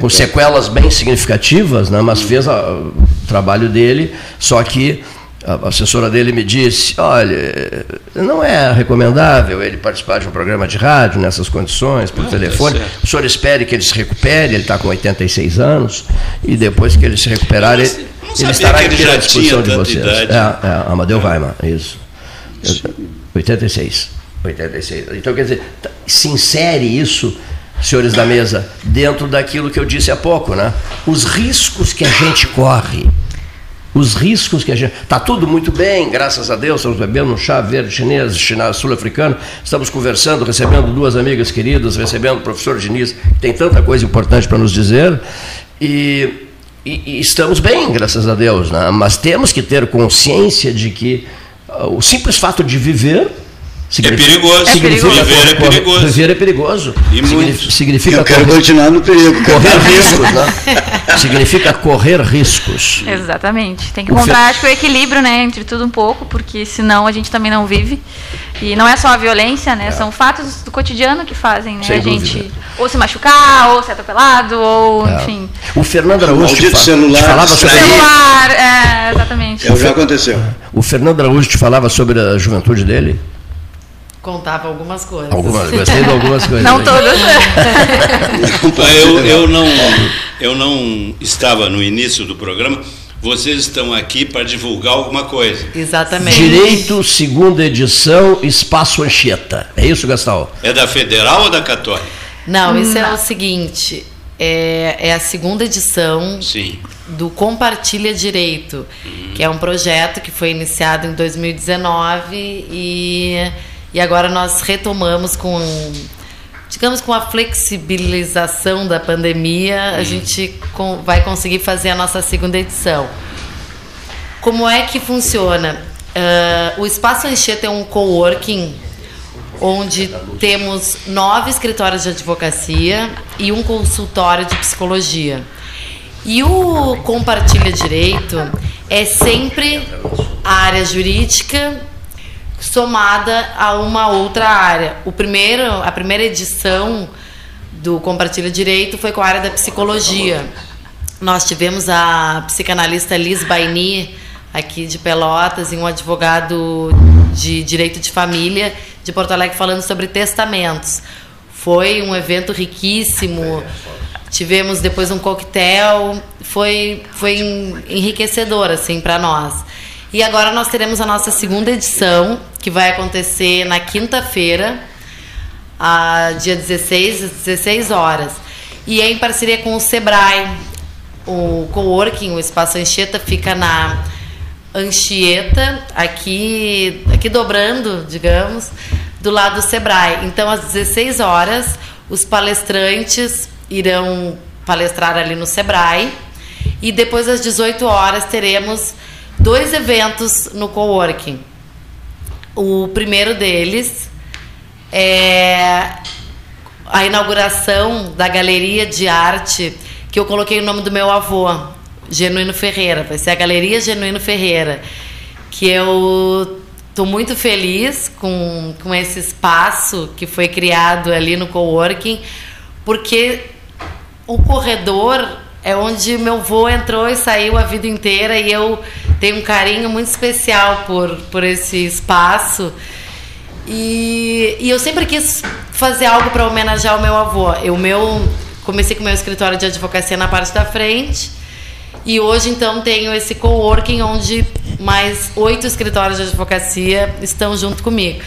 com sequelas bem significativas, né? mas fez a- o trabalho dele, só que a assessora dele me disse, olha, não é recomendável ele participar de um programa de rádio nessas condições, por Ah, tá telefone. o senhor espere que ele se recupere, ele está com 86 anos, e depois que ele se recuperar, ele, ele estará ele já à disposição de vocês. idade. É, é, Amadeu Weiman, isso. 86. 86. Então, quer dizer, tá- se insere isso, senhores da mesa, dentro daquilo que eu disse há pouco, né? Os riscos que a gente corre. Os riscos que a gente. Está tudo muito bem, graças a Deus, estamos bebendo um chá verde chinês, china- sul-africano, estamos conversando, recebendo duas amigas queridas, recebendo o professor Diniz, que tem tanta coisa importante para nos dizer. E, e- e estamos bem, graças a Deus, né? mas temos que ter consciência de que ah, o simples fato de viver. Significa- perigoso. É significa perigoso. Viver é correr- perigoso. Viver é perigoso. E muito. Significa Eu quero correr- continuar no perigo. correr riscos, né? Significa correr riscos. Exatamente. Tem que O encontrar, acho que o equilíbrio, né, entre tudo um pouco, porque senão a gente também não vive. E não é só a violência, né? São fatos do cotidiano que fazem, né? Sem a gente dúvida. ou se machucar, ou ser atropelado, ou, É. enfim. O Fernando Araújo te, celular, te falava sobre. Celular, é, exatamente. É, já aconteceu. o Fernando Araújo te falava sobre a juventude dele. Contava algumas coisas. Algumas, gostei de algumas coisas. Não aí. todas. Eu, eu, não, eu não estava no início do programa. Vocês estão aqui para divulgar alguma coisa. Exatamente. Direito, segunda edição, Espaço Anchieta. É isso, Gastão? É da Federal ou da Católica? Não, isso é o seguinte. É, é a segunda edição Sim. do Compartilha Direito, que é um projeto que foi iniciado em 2019 e, e agora nós retomamos com, digamos, com a flexibilização da pandemia, a gente com- vai conseguir fazer a nossa segunda edição. Como é que funciona? Ah, o Espaço Anchieta é um coworking onde temos nove escritórios de advocacia e um consultório de psicologia. E o Compartilha Direito é sempre a área jurídica somada a uma outra área. O primeiro, a primeira edição do Compartilha Direito foi com a área da psicologia. Nós tivemos a psicanalista Liz Baini, aqui de Pelotas, e um advogado de direito de família de Porto Alegre falando sobre testamentos. Foi um evento riquíssimo. Tivemos depois um coquetel, foi foi enriquecedor assim para nós. E agora nós teremos a nossa segunda edição, que vai acontecer na quinta-feira, dia 16, às 16 horas. E é em parceria com o Sebrae. O coworking, o Espaço Anchieta, fica na Anchieta, aqui, aqui dobrando, digamos, do lado do Sebrae. Então, às 16 horas, os palestrantes irão palestrar ali no Sebrae. E depois, às 18 horas, teremos dois eventos no coworking. O primeiro deles é a inauguração da galeria de arte que eu coloquei o nome do meu avô, Genuíno Ferreira. Vai ser a Galeria Genuíno Ferreira. Que eu estou muito feliz com, com esse espaço que foi criado ali no coworking, porque o corredor é onde meu avô entrou e saiu a vida inteira e eu tenho um carinho muito especial por, por esse espaço. E, e eu sempre quis fazer algo para homenagear o meu avô. Eu meu comecei com o meu escritório de advocacia na parte da frente e hoje então tenho esse coworking onde mais oito escritórios de advocacia estão junto comigo.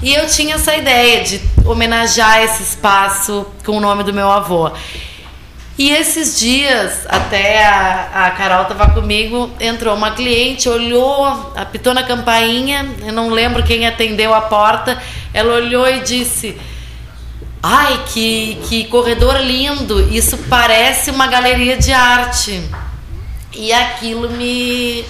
E eu tinha essa ideia de homenagear esse espaço com o nome do meu avô. E esses dias, até a, a Carol estava comigo, entrou uma cliente, olhou, apitou na campainha, eu não lembro quem atendeu a porta, ela olhou e disse: Ai, que, que corredor lindo, isso parece uma galeria de arte. E aquilo me.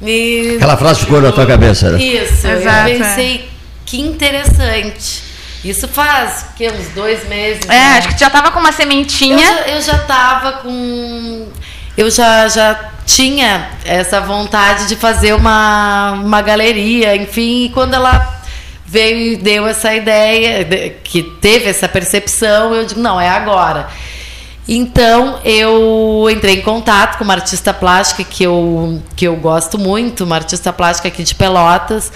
me Aquela frase ficou na tua cabeça, né? Isso, Exato, eu pensei, é. que interessante. Isso faz que uns dois meses. É, né? acho que já tava com uma sementinha. Eu já, eu já tava com. Eu já, já tinha essa vontade de fazer uma, uma galeria, enfim, e quando ela veio e deu essa ideia, que teve essa percepção, eu digo, não, é agora. Então eu entrei em contato com uma artista plástica que eu, que eu gosto muito, uma artista plástica aqui de Pelotas,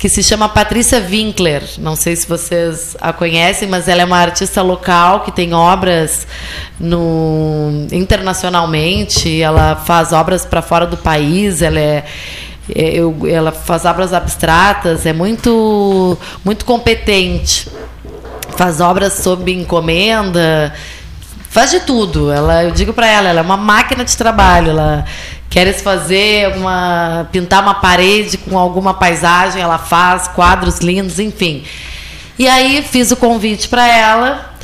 que se chama Patrícia Winkler. Não sei se vocês a conhecem, mas ela é uma artista local que tem obras no internacionalmente. Ela faz obras para fora do país. Ela é, é eu, ela faz obras abstratas. É muito muito competente. Faz obras sob encomenda. Faz de tudo. Ela, eu digo para ela, ela é uma máquina de trabalho. Ela Queres fazer uma pintar uma parede com alguma paisagem, ela faz quadros lindos, enfim. E aí fiz o convite para ela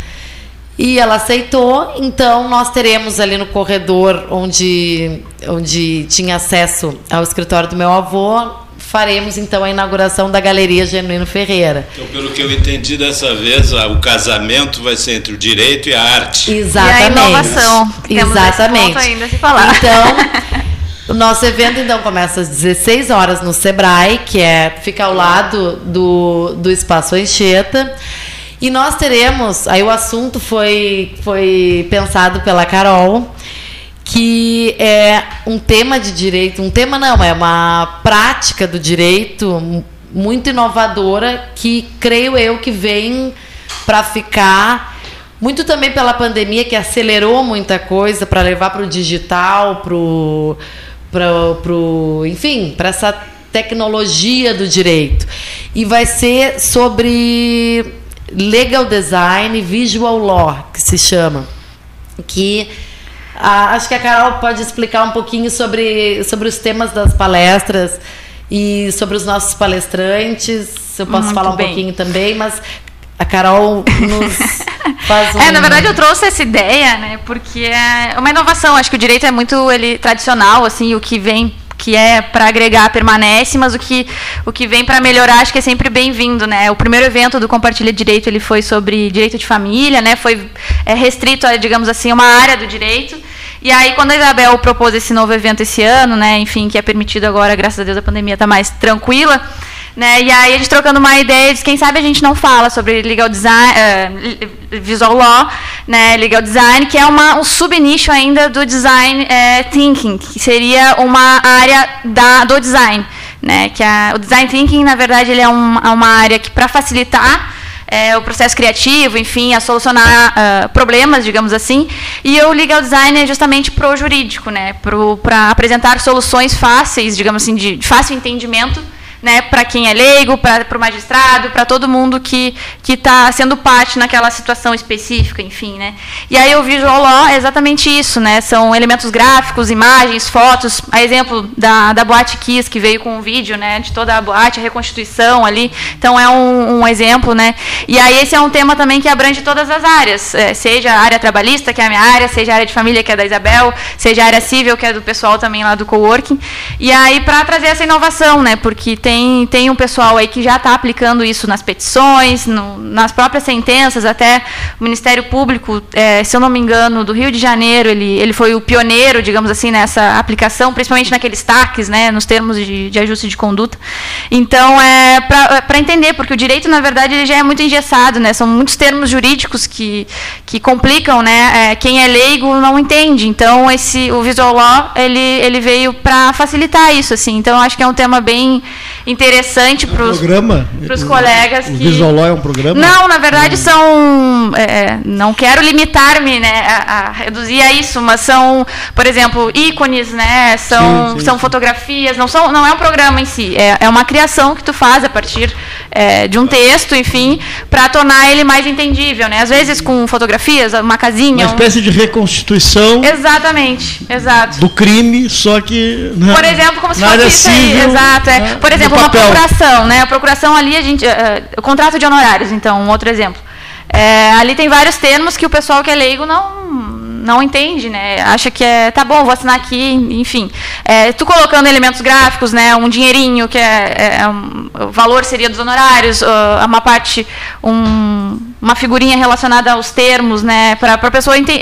e ela aceitou. Então nós teremos ali no corredor onde onde tinha acesso ao escritório do meu avô, faremos então a inauguração da Galeria Genuíno Ferreira. Então, pelo que eu entendi dessa vez, o casamento vai ser entre o direito e a arte. Exatamente. E a inovação. Exatamente. ainda se falar. Então, O nosso evento, então, começa às 16 horas no Sebrae, que é, fica ao lado do, do Espaço Anchieta. E nós teremos, aí o assunto foi, foi pensado pela Carol, que é um tema de direito, um tema não, é uma prática do direito muito inovadora que creio eu que vem para ficar muito também pela pandemia que acelerou muita coisa para levar para o digital, para o para pro, enfim, para essa tecnologia do direito. E vai ser sobre legal design, visual law, que se chama. Que a, acho que a Carol pode explicar um pouquinho sobre, sobre os temas das palestras e sobre os nossos palestrantes. Eu posso Muito falar um bem. pouquinho também, mas a Carol nos faz um... É, na verdade eu trouxe essa ideia, né? Porque é uma inovação. Acho que o direito é muito ele tradicional, assim, o que vem que é para agregar permanece, mas o que, o que vem para melhorar acho que é sempre bem-vindo, né? O primeiro evento do Compartilha Direito ele foi sobre direito de família, né? Foi é, restrito a, digamos assim, uma área do direito. E aí, quando a Isabel propôs esse novo evento esse ano, né? Enfim, que é permitido agora, graças a Deus, a pandemia está mais tranquila. Né? E aí a gente trocando uma ideia de quem sabe a gente não fala sobre legal design, uh, visual law, né, legal design, que é uma, um subnicho ainda do design é, thinking, que seria uma área da, do design. Né, que a, o design thinking, na verdade, ele é um, é uma área que, para facilitar é, o processo criativo, enfim, a solucionar uh, problemas, digamos assim. E o legal design é justamente para o jurídico, né, para apresentar soluções fáceis, digamos assim, de, de fácil entendimento né, para quem é leigo, para o magistrado, para todo mundo que está sendo parte naquela situação específica, enfim. Né. E aí o Visual Law é exatamente isso, né, são elementos gráficos, imagens, fotos, a exemplo da, da Boate Kiss, que veio com um vídeo né, de toda a boate, a reconstituição ali, então é um, um exemplo. Né. E aí esse é um tema também que abrange todas as áreas, é, seja a área trabalhista, que é a minha área, seja a área de família, que é da Isabel, seja a área civil, que é do pessoal também lá do coworking, e aí para trazer essa inovação, né, porque tem, tem um pessoal aí que já está aplicando isso nas petições, no, nas próprias sentenças, até o Ministério Público, é, se eu não me engano, do Rio de Janeiro, ele, ele foi o pioneiro, digamos assim, nessa aplicação, principalmente naqueles taques, né, nos termos de, de ajuste de conduta. Então, é para entender, porque o direito, na verdade, ele já é muito engessado, né, são muitos termos jurídicos que, que complicam, né, é, quem é leigo não entende. Então, esse, o Visual Law, ele, ele veio para facilitar isso, assim. Então, acho que é um tema bem interessante para os é colegas. O que... Law é um programa? Não, na verdade hum. são. É, não quero limitar-me né, a, a, reduzir a isso, mas são, por exemplo, ícones, né? São, sim, sim, são sim. fotografias, não, são, não é um programa em si, é, é uma criação que tu faz a partir é, de um texto, enfim, para tornar ele mais entendível, né? Às vezes com fotografias, uma casinha. Uma espécie um... de reconstituição. Exatamente, exato. Do crime, só que. Na, por exemplo, como se fosse isso aí. Exato. É. Né? Por exemplo, uma procuração, né? A procuração ali, a gente. Uh, o contrato de honorários, então, um outro exemplo. É, ali tem vários termos que o pessoal que é leigo não não entende, né? Acha que é, tá bom, vou assinar aqui, enfim. É, tu colocando elementos gráficos, né? Um dinheirinho, que é, é, é um, o valor seria dos honorários, uh, uma parte, um, uma figurinha relacionada aos termos, né? Para a pessoa ente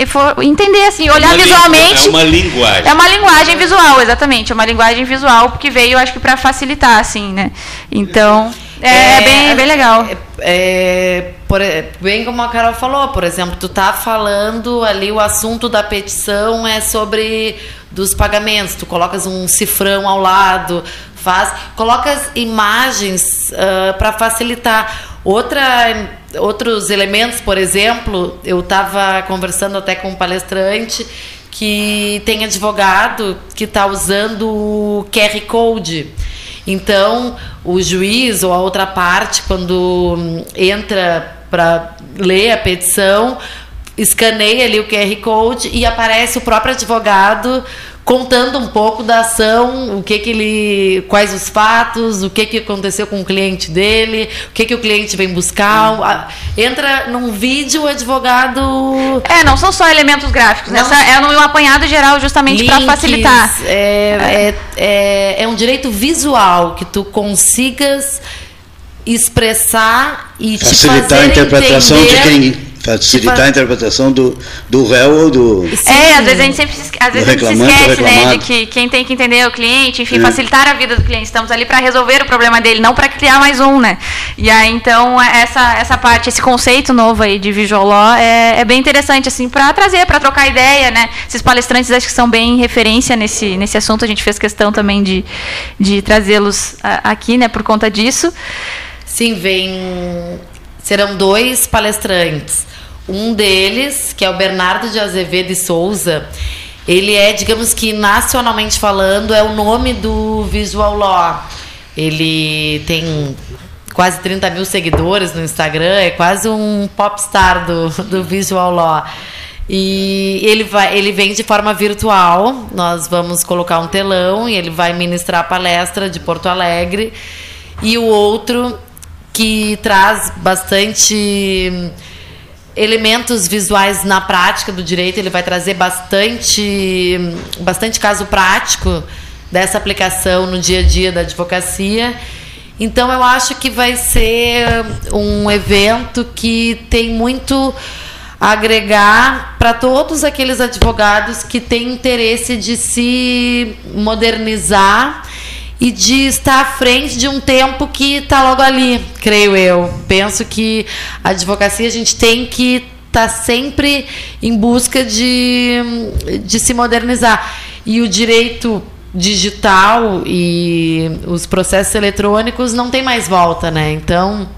entender, assim, olhar uma visualmente. É uma linguagem. É uma linguagem visual, exatamente. É uma linguagem visual, porque veio, acho que, para facilitar, assim, né? Então. É, é, bem, bem legal. É, é, por, bem como a Carol falou, por exemplo, tu tá falando ali, o assunto da petição é sobre dos pagamentos, tu colocas um cifrão ao lado, faz, colocas imagens uh, ah, para facilitar. Outra, outros elementos, por exemplo, eu estava conversando até com um palestrante que tem advogado que está usando o QR Code. Então, o juiz ou a outra parte, quando entra para ler a petição, escaneia ali o QR Code e aparece o próprio advogado contando um pouco da ação, o que que ele, quais os fatos, o que que aconteceu com o cliente dele, o que que o cliente vem buscar. Entra num vídeo o advogado. É, não são só elementos gráficos, né? É um apanhado geral justamente para facilitar. É, é, é, é um direito visual que tu consigas expressar e facilitar a interpretação entender. de quem facilitar a interpretação do, do réu ou do. É, às vezes a gente sempre se, às vezes a gente se esquece, né? De que quem tem que entender é o cliente, enfim, é. facilitar a vida do cliente. Estamos ali para resolver o problema dele, não para criar mais um, né? E aí, então, essa, essa parte, esse conceito novo aí de visual law é, é bem interessante, assim, para trazer, para trocar ideia, né? Esses palestrantes acho que são bem referência nesse, nesse assunto. A gente fez questão também de, de trazê-los aqui, né, por conta disso. Sim, vem. Serão dois palestrantes. Um deles, que é o Bernardo de Azevedo e Souza, ele é, digamos que nacionalmente falando, é o nome do Visual Law. Ele tem quase 30 mil seguidores no Instagram, é quase um popstar do, do Visual Law. E ele, vai, ele vem de forma virtual. Nós vamos colocar um telão e ele vai ministrar a palestra de Porto Alegre. E o outro que traz bastante elementos visuais na prática do direito, ele vai trazer bastante, bastante caso prático dessa aplicação no dia a dia da advocacia. Então eu acho que vai ser um evento que tem muito a agregar para todos aqueles advogados que têm interesse de se modernizar e de estar à frente de um tempo que está logo ali, creio eu. Penso que a advocacia a gente tem que está sempre em busca de, de se modernizar. E o direito digital e os processos eletrônicos não tem mais volta, né? Então,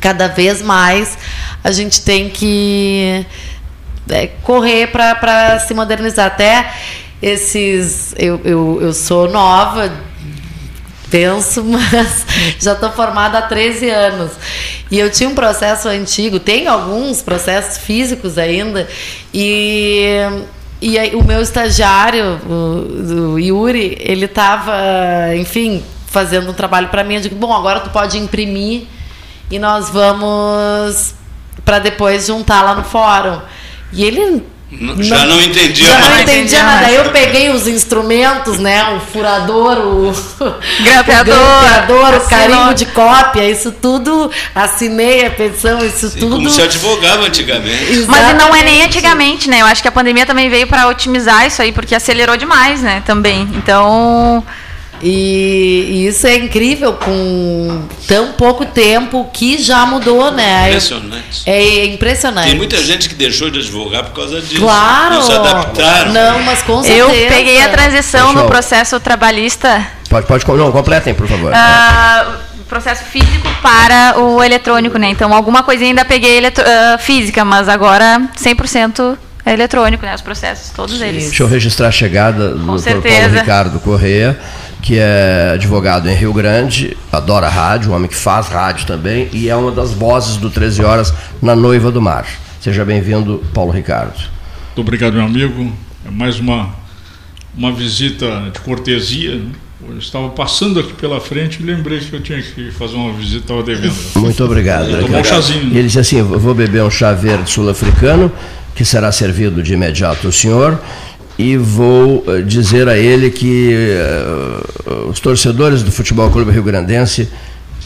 cada vez mais a gente tem que é, correr para se modernizar. Até esses. Eu, eu, eu sou nova, penso, mas já estou formada há 13 anos. E eu tinha um processo antigo, tenho alguns processos físicos ainda, e, e aí, o meu estagiário, o, o Yuri, ele estava, enfim, fazendo um trabalho para mim. Eu digo, bom, agora tu pode imprimir e nós vamos para depois juntar lá no fórum. E ele já não, não entendia já não entendia nada. Eu peguei os instrumentos, né? O furador, o grapeador, o, o carimbo de cópia, isso tudo, assinei a petição, isso Sim, tudo. Como se advogava antigamente. Exatamente. Mas não é nem antigamente, né? Eu acho que a pandemia também veio para otimizar isso aí, porque acelerou demais, né? Também. Então. E, e, isso é incrível com tão pouco tempo que já mudou, né? Impressionante. É impressionante. Tem muita gente que deixou de advogar por causa disso. Claro. Não se adaptaram. Não, mas com certeza. Eu peguei a transição no processo trabalhista. Pode, pode, não, completem, por favor. Uh, processo físico para o eletrônico, né? Então, alguma coisinha ainda peguei uh, física, mas agora 100% é eletrônico, né? Os processos, todos eles. Deixa eu registrar a chegada do Dr. Paulo Ricardo Correia que é advogado em Rio Grande, adora rádio, um homem que faz rádio também, e é uma das vozes do 13 Horas na Noiva do Mar. Seja bem-vindo, Paulo Ricardo. Muito obrigado, meu amigo. É mais uma, uma visita de cortesia. Né? Eu estava passando aqui pela frente e lembrei que eu tinha que fazer uma visita, estava devendo. Muito obrigado. Tomar um chazinho. Ele disse assim: vou beber um chá verde sul-africano, que será servido de imediato ao senhor e vou eh, dizer a ele que uh, os torcedores do Futebol Clube Rio Grandense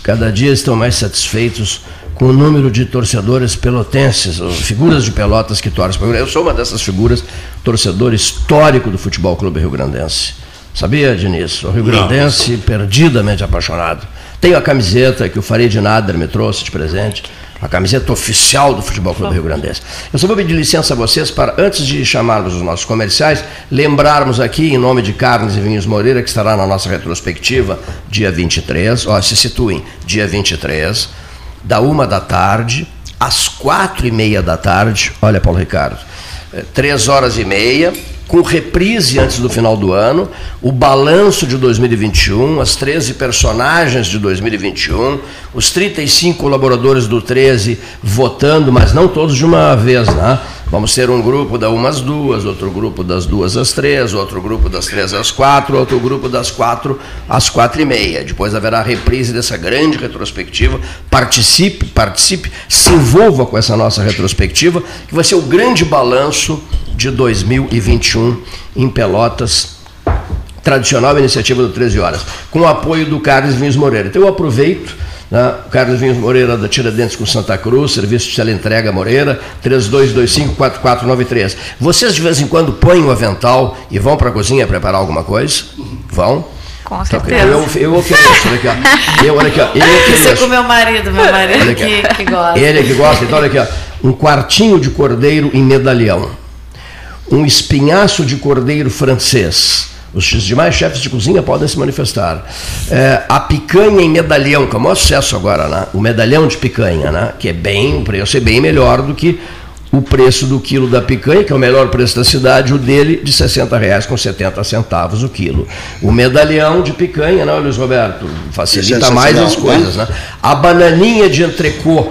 cada dia estão mais satisfeitos com o número de torcedores pelotenses, figuras de pelotas que torcem. Eu sou uma dessas figuras, torcedor histórico do Futebol Clube Rio Grandense. Sabia, Diniz? O Rio Grandense perdidamente apaixonado. Tenho a camiseta que o Farid Nader me trouxe de presente a camiseta oficial do Futebol Clube Rio Grandense. Eu só vou pedir licença a vocês para, antes de chamarmos os nossos comerciais, lembrarmos aqui, em nome de Carnes e Vinhos Moreira, que estará na nossa retrospectiva, dia 23, ó, se situem, dia 23, da uma da tarde, às quatro e meia da tarde, olha, Paulo Ricardo, é, três horas e meia, com reprise antes do final do ano, o balanço de 2021, as 13 personagens de 2021, os 35 colaboradores do 13 votando, mas não todos de uma vez, né? Vamos ter um grupo da umas duas, outro grupo das duas às três, outro grupo das três às quatro, outro grupo das quatro às quatro e meia. Depois haverá a reprise dessa grande retrospectiva. Participe, participe, se envolva com essa nossa retrospectiva, que vai ser o grande balanço de 2021 em Pelotas, tradicional iniciativa do 13 Horas, com o apoio do Carlos Vinhos Moreira. Então eu aproveito, né, Carlos Vinhos Moreira da Tiradentes com Santa Cruz, serviço de teleentrega Moreira, 32254493. Vocês de vez em quando põem o avental e vão para a cozinha preparar alguma coisa? Vão? Com certeza. Eu, eu ofereço, olha aqui, ó. Eu, olha aqui, ó. Eu Isso é com meu marido, meu marido que, que gosta. Ele que gosta, então olha aqui, ó. Um quartinho de cordeiro em medalhão um espinhaço de cordeiro francês. Os demais chefes de cozinha podem se manifestar. É, a picanha em medalhão, que é o maior sucesso agora, né? o medalhão de picanha, né? que é bem, o preço é bem melhor do que o preço do quilo da picanha, que é o melhor preço da cidade, o dele de R$ 60,00 com 70 centavos o quilo. O medalhão de picanha, não, Luiz Roberto? Facilita mais as coisas. Né? A bananinha de entrecô,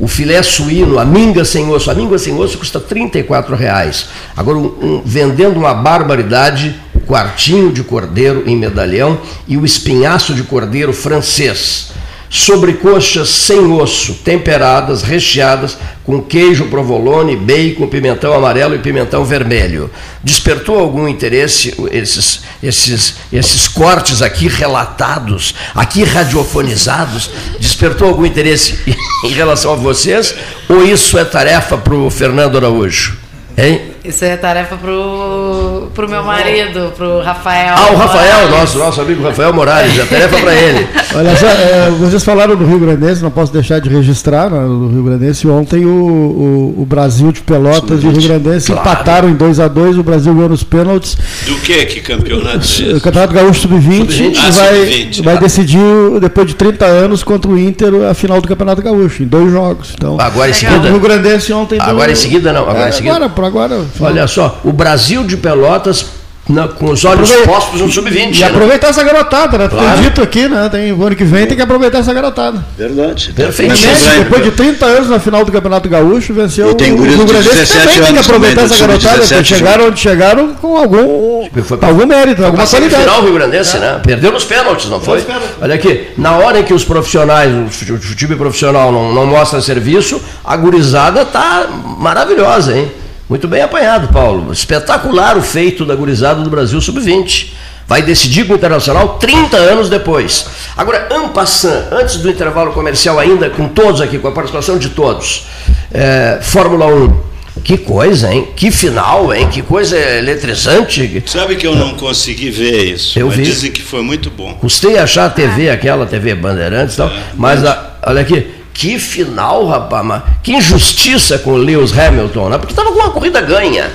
o filé suíno, a minga sem osso. A minga sem osso custa R$ reais. Agora, um, um, vendendo uma barbaridade, quartinho de cordeiro em medalhão e o espinhaço de cordeiro francês sobrecoxas sem osso, temperadas, recheadas com queijo provolone, bacon, pimentão amarelo e pimentão vermelho. Despertou algum interesse esses, esses, esses cortes aqui relatados, aqui radiofonizados? Despertou algum interesse em relação a vocês? Ou isso é tarefa para o Fernando Araújo? Hein? Isso é tarefa pro, pro meu marido, pro Rafael. Ah, o Rafael, nosso, nosso amigo Rafael Moraes, é tarefa para ele. Olha só, é, vocês falaram do Rio Grandense, não posso deixar de registrar né, no Rio Grandense. Ontem o, o, o Brasil de Pelotas e o Rio Grandense claro. empataram em 2 a 2 o Brasil ganhou nos pênaltis. Do que? Que campeonato? É o Campeonato Gaúcho Sub-20 Sub ah, vai, Sub vai ah. decidir, depois de 30 anos, contra o Inter, a final do Campeonato Gaúcho, em dois jogos. Então, agora em seguida. O Rio Grandense ontem. Agora deu, em seguida não. Agora, é, em seguida. agora, por agora. Olha só, o Brasil de Pelotas na, com os olhos Aproveit... postos no sub-20. E né? aproveitar essa garotada, né? Claro. Tem dito aqui, né? Tem, o ano que vem tem que aproveitar essa garotada. Verdade. Perfeito. Depois de 30 anos na final do Campeonato Gaúcho, venceu e tem o Rio Grande do Sul. Tem que aproveitar essa garotada, porque chegaram onde chegaram com algum, foi pra, algum mérito, alguma qualidade. final Rio Grandense, é. né? Perdeu nos pênaltis, não foi? Olha aqui, na hora em que os profissionais, o time profissional não, não mostra serviço, a gurizada tá maravilhosa, hein? Muito bem apanhado, Paulo. Espetacular o feito da gurizada do Brasil Sub-20. Vai decidir com o Internacional 30 anos depois. Agora, Ampassan, antes do intervalo comercial ainda, com todos aqui, com a participação de todos. É, Fórmula 1. Que coisa, hein? Que final, hein? Que coisa eletrizante. Sabe que eu não consegui ver isso. Eu vi. Dizem que foi muito bom. Custei achar a TV, aquela TV Bandeirantes e tal, é, mas a, olha aqui, que final, rapaz, que injustiça com o Lewis Hamilton, né? Porque estava com uma corrida ganha.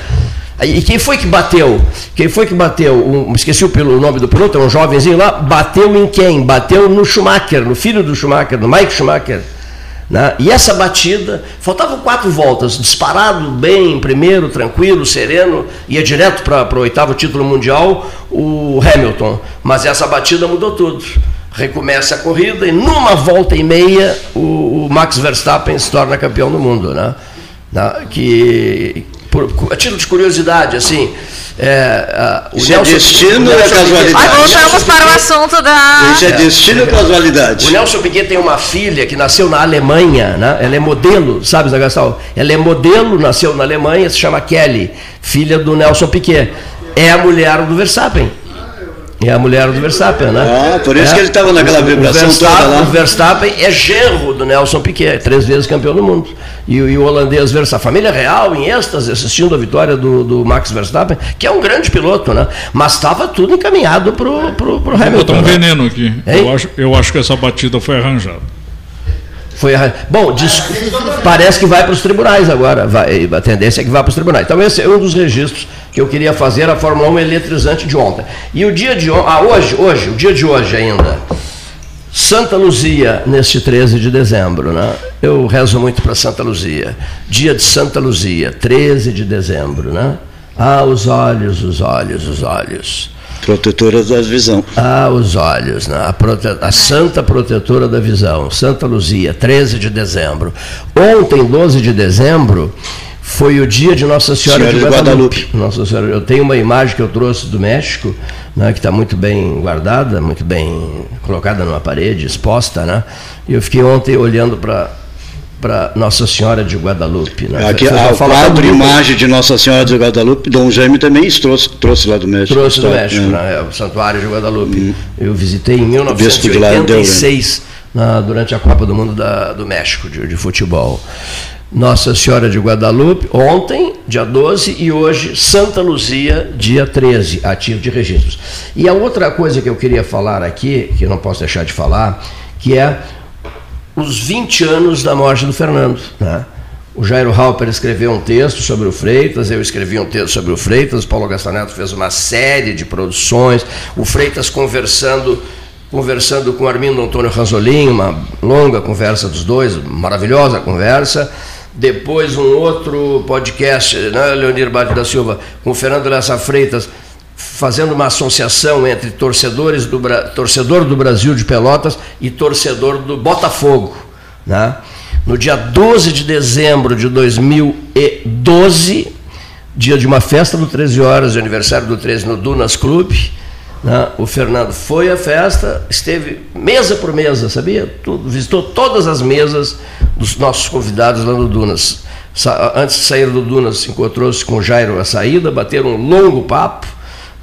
E quem foi que bateu? Quem foi que bateu? Um, esqueci o nome do piloto, um jovenzinho lá. Bateu em quem? Bateu no Schumacher, no filho do Schumacher, no Mike Schumacher. Né? E essa batida, faltavam quatro voltas, disparado bem, primeiro, tranquilo, sereno, ia direto para o oitavo título mundial, o Hamilton. Mas essa batida mudou tudo recomeça a corrida e numa volta e meia o, o Max Verstappen se torna campeão do mundo, né? que por, a título de curiosidade, assim, é, uh, o Isso é Nelson, é destino ou é casualidade? Voltamos para o assunto da. Isso é, é destino ou casualidade? O Nelson Piquet tem uma filha que nasceu na Alemanha, né? ela é modelo, sabe, Zé Gastal? Ela é modelo, nasceu na Alemanha, se chama Kelly, filha do Nelson Piquet. É a mulher do Verstappen. É a mulher do Verstappen, né? Ah, por isso é. que ele estava naquela vibração toda lá. O Verstappen é genro do Nelson Piquet, três vezes campeão do mundo. E, e o holandês Verstappen, a família real em êxtase assistindo a vitória do, do Max Verstappen, que é um grande piloto, né? Mas estava tudo encaminhado para o Hamilton. Vou botar um né? veneno aqui. Eu acho, eu acho que essa batida foi arranjada. Foi Bom, parece que vai para os tribunais agora. Vai, a tendência é que vá para os tribunais. Então, esse é um dos registros que eu queria fazer, a Fórmula 1 eletrizante de ontem. E o dia de ontem, ah, hoje, hoje, o dia de hoje ainda. Santa Luzia, neste 13 de dezembro, né? Eu rezo muito para Santa Luzia. Dia de Santa Luzia, 13 de dezembro, né? Ah, os olhos, os olhos, os olhos. Protetora da visão. Ah, os olhos, né? a, prote... a santa protetora da visão, Santa Luzia, 13 de dezembro. Ontem, 12 de dezembro, foi o dia de Nossa Senhora, Senhora de Guadalupe. Guadalupe. Nossa Senhora, eu tenho uma imagem que eu trouxe do México, né, que está muito bem guardada, muito bem colocada numa parede, exposta, né? E eu fiquei ontem olhando para para Nossa Senhora de Guadalupe. Né? Aqui, a quadro imagem de Nossa Senhora de Guadalupe, Dom Jaime também trouxe, trouxe lá do México. Trouxe do México, é. né? É, o Santuário de Guadalupe. Hum. Eu visitei em 1986, na, durante a Copa do Mundo da, do México, de, de futebol. Nossa Senhora de Guadalupe, ontem, dia 12, e hoje Santa Luzia, dia 13, ativo de registros. E a outra coisa que eu queria falar aqui, que eu não posso deixar de falar, que é os 20 anos da morte do Fernando. Né? O Jairo Halper escreveu um texto sobre o Freitas, eu escrevi um texto sobre o Freitas, o Paulo Gastaneto fez uma série de produções, o Freitas conversando conversando com Armindo Antônio Ranzolin, uma longa conversa dos dois, maravilhosa conversa. Depois um outro podcast, né, Leonir Bate da Silva, com o Fernando Lessa Freitas, fazendo uma associação entre torcedores do, torcedor do Brasil de Pelotas e torcedor do Botafogo. Né? No dia 12 de dezembro de 2012, dia de uma festa do 13 horas, aniversário do 13 no Dunas Clube, né? o Fernando foi à festa, esteve mesa por mesa, sabia? Tudo, visitou todas as mesas dos nossos convidados lá no Dunas. Antes de sair do Dunas, encontrou-se com o Jairo à saída, bateram um longo papo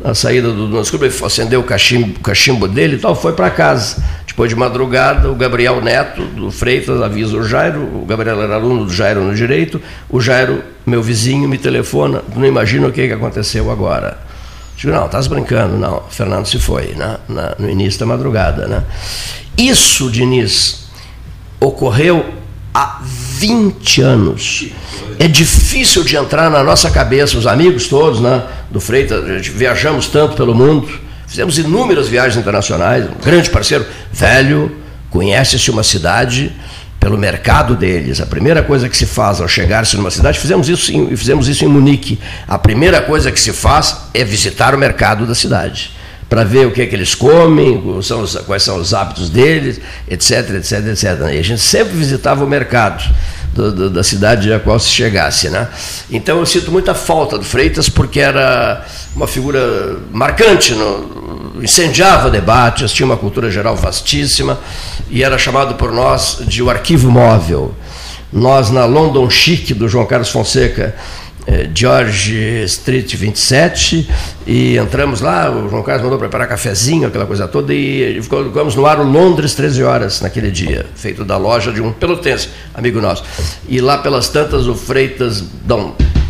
na saída do nosso clube, ele acendeu o cachimbo, o cachimbo dele e tal, foi para casa. Depois de madrugada, o Gabriel Neto, do Freitas, avisa o Jairo, o Gabriel era aluno do Jairo no Direito, o Jairo, meu vizinho, me telefona, não imagina o que aconteceu agora. Digo, não, estás brincando, não, o Fernando se foi, né, na, no início da madrugada. Né? Isso, Diniz, ocorreu há 20 anos. É difícil de entrar na nossa cabeça, os amigos todos né, do Freitas, viajamos tanto pelo mundo, fizemos inúmeras viagens internacionais, um grande parceiro, velho, conhece-se uma cidade pelo mercado deles. A primeira coisa que se faz ao chegar-se numa cidade, fizemos isso, em, fizemos isso em Munique, a primeira coisa que se faz é visitar o mercado da cidade para ver o que é que eles comem, são os, quais são os hábitos deles, etc, etc, etc. E a gente sempre visitava o mercado do, do, da cidade a qual se chegasse. Né? Então eu sinto muita falta do Freitas porque era uma figura marcante, no, incendiava debates, tinha uma cultura geral vastíssima e era chamado por nós de o arquivo móvel. Nós, na London Chic do João Carlos Fonseca, é, George Street 27 e entramos lá, o João Carlos mandou preparar cafezinho, aquela coisa toda, e ficamos no ar o Londres 13 horas naquele dia, feito da loja de um pelotense, amigo nosso. E lá pelas tantas o Freitas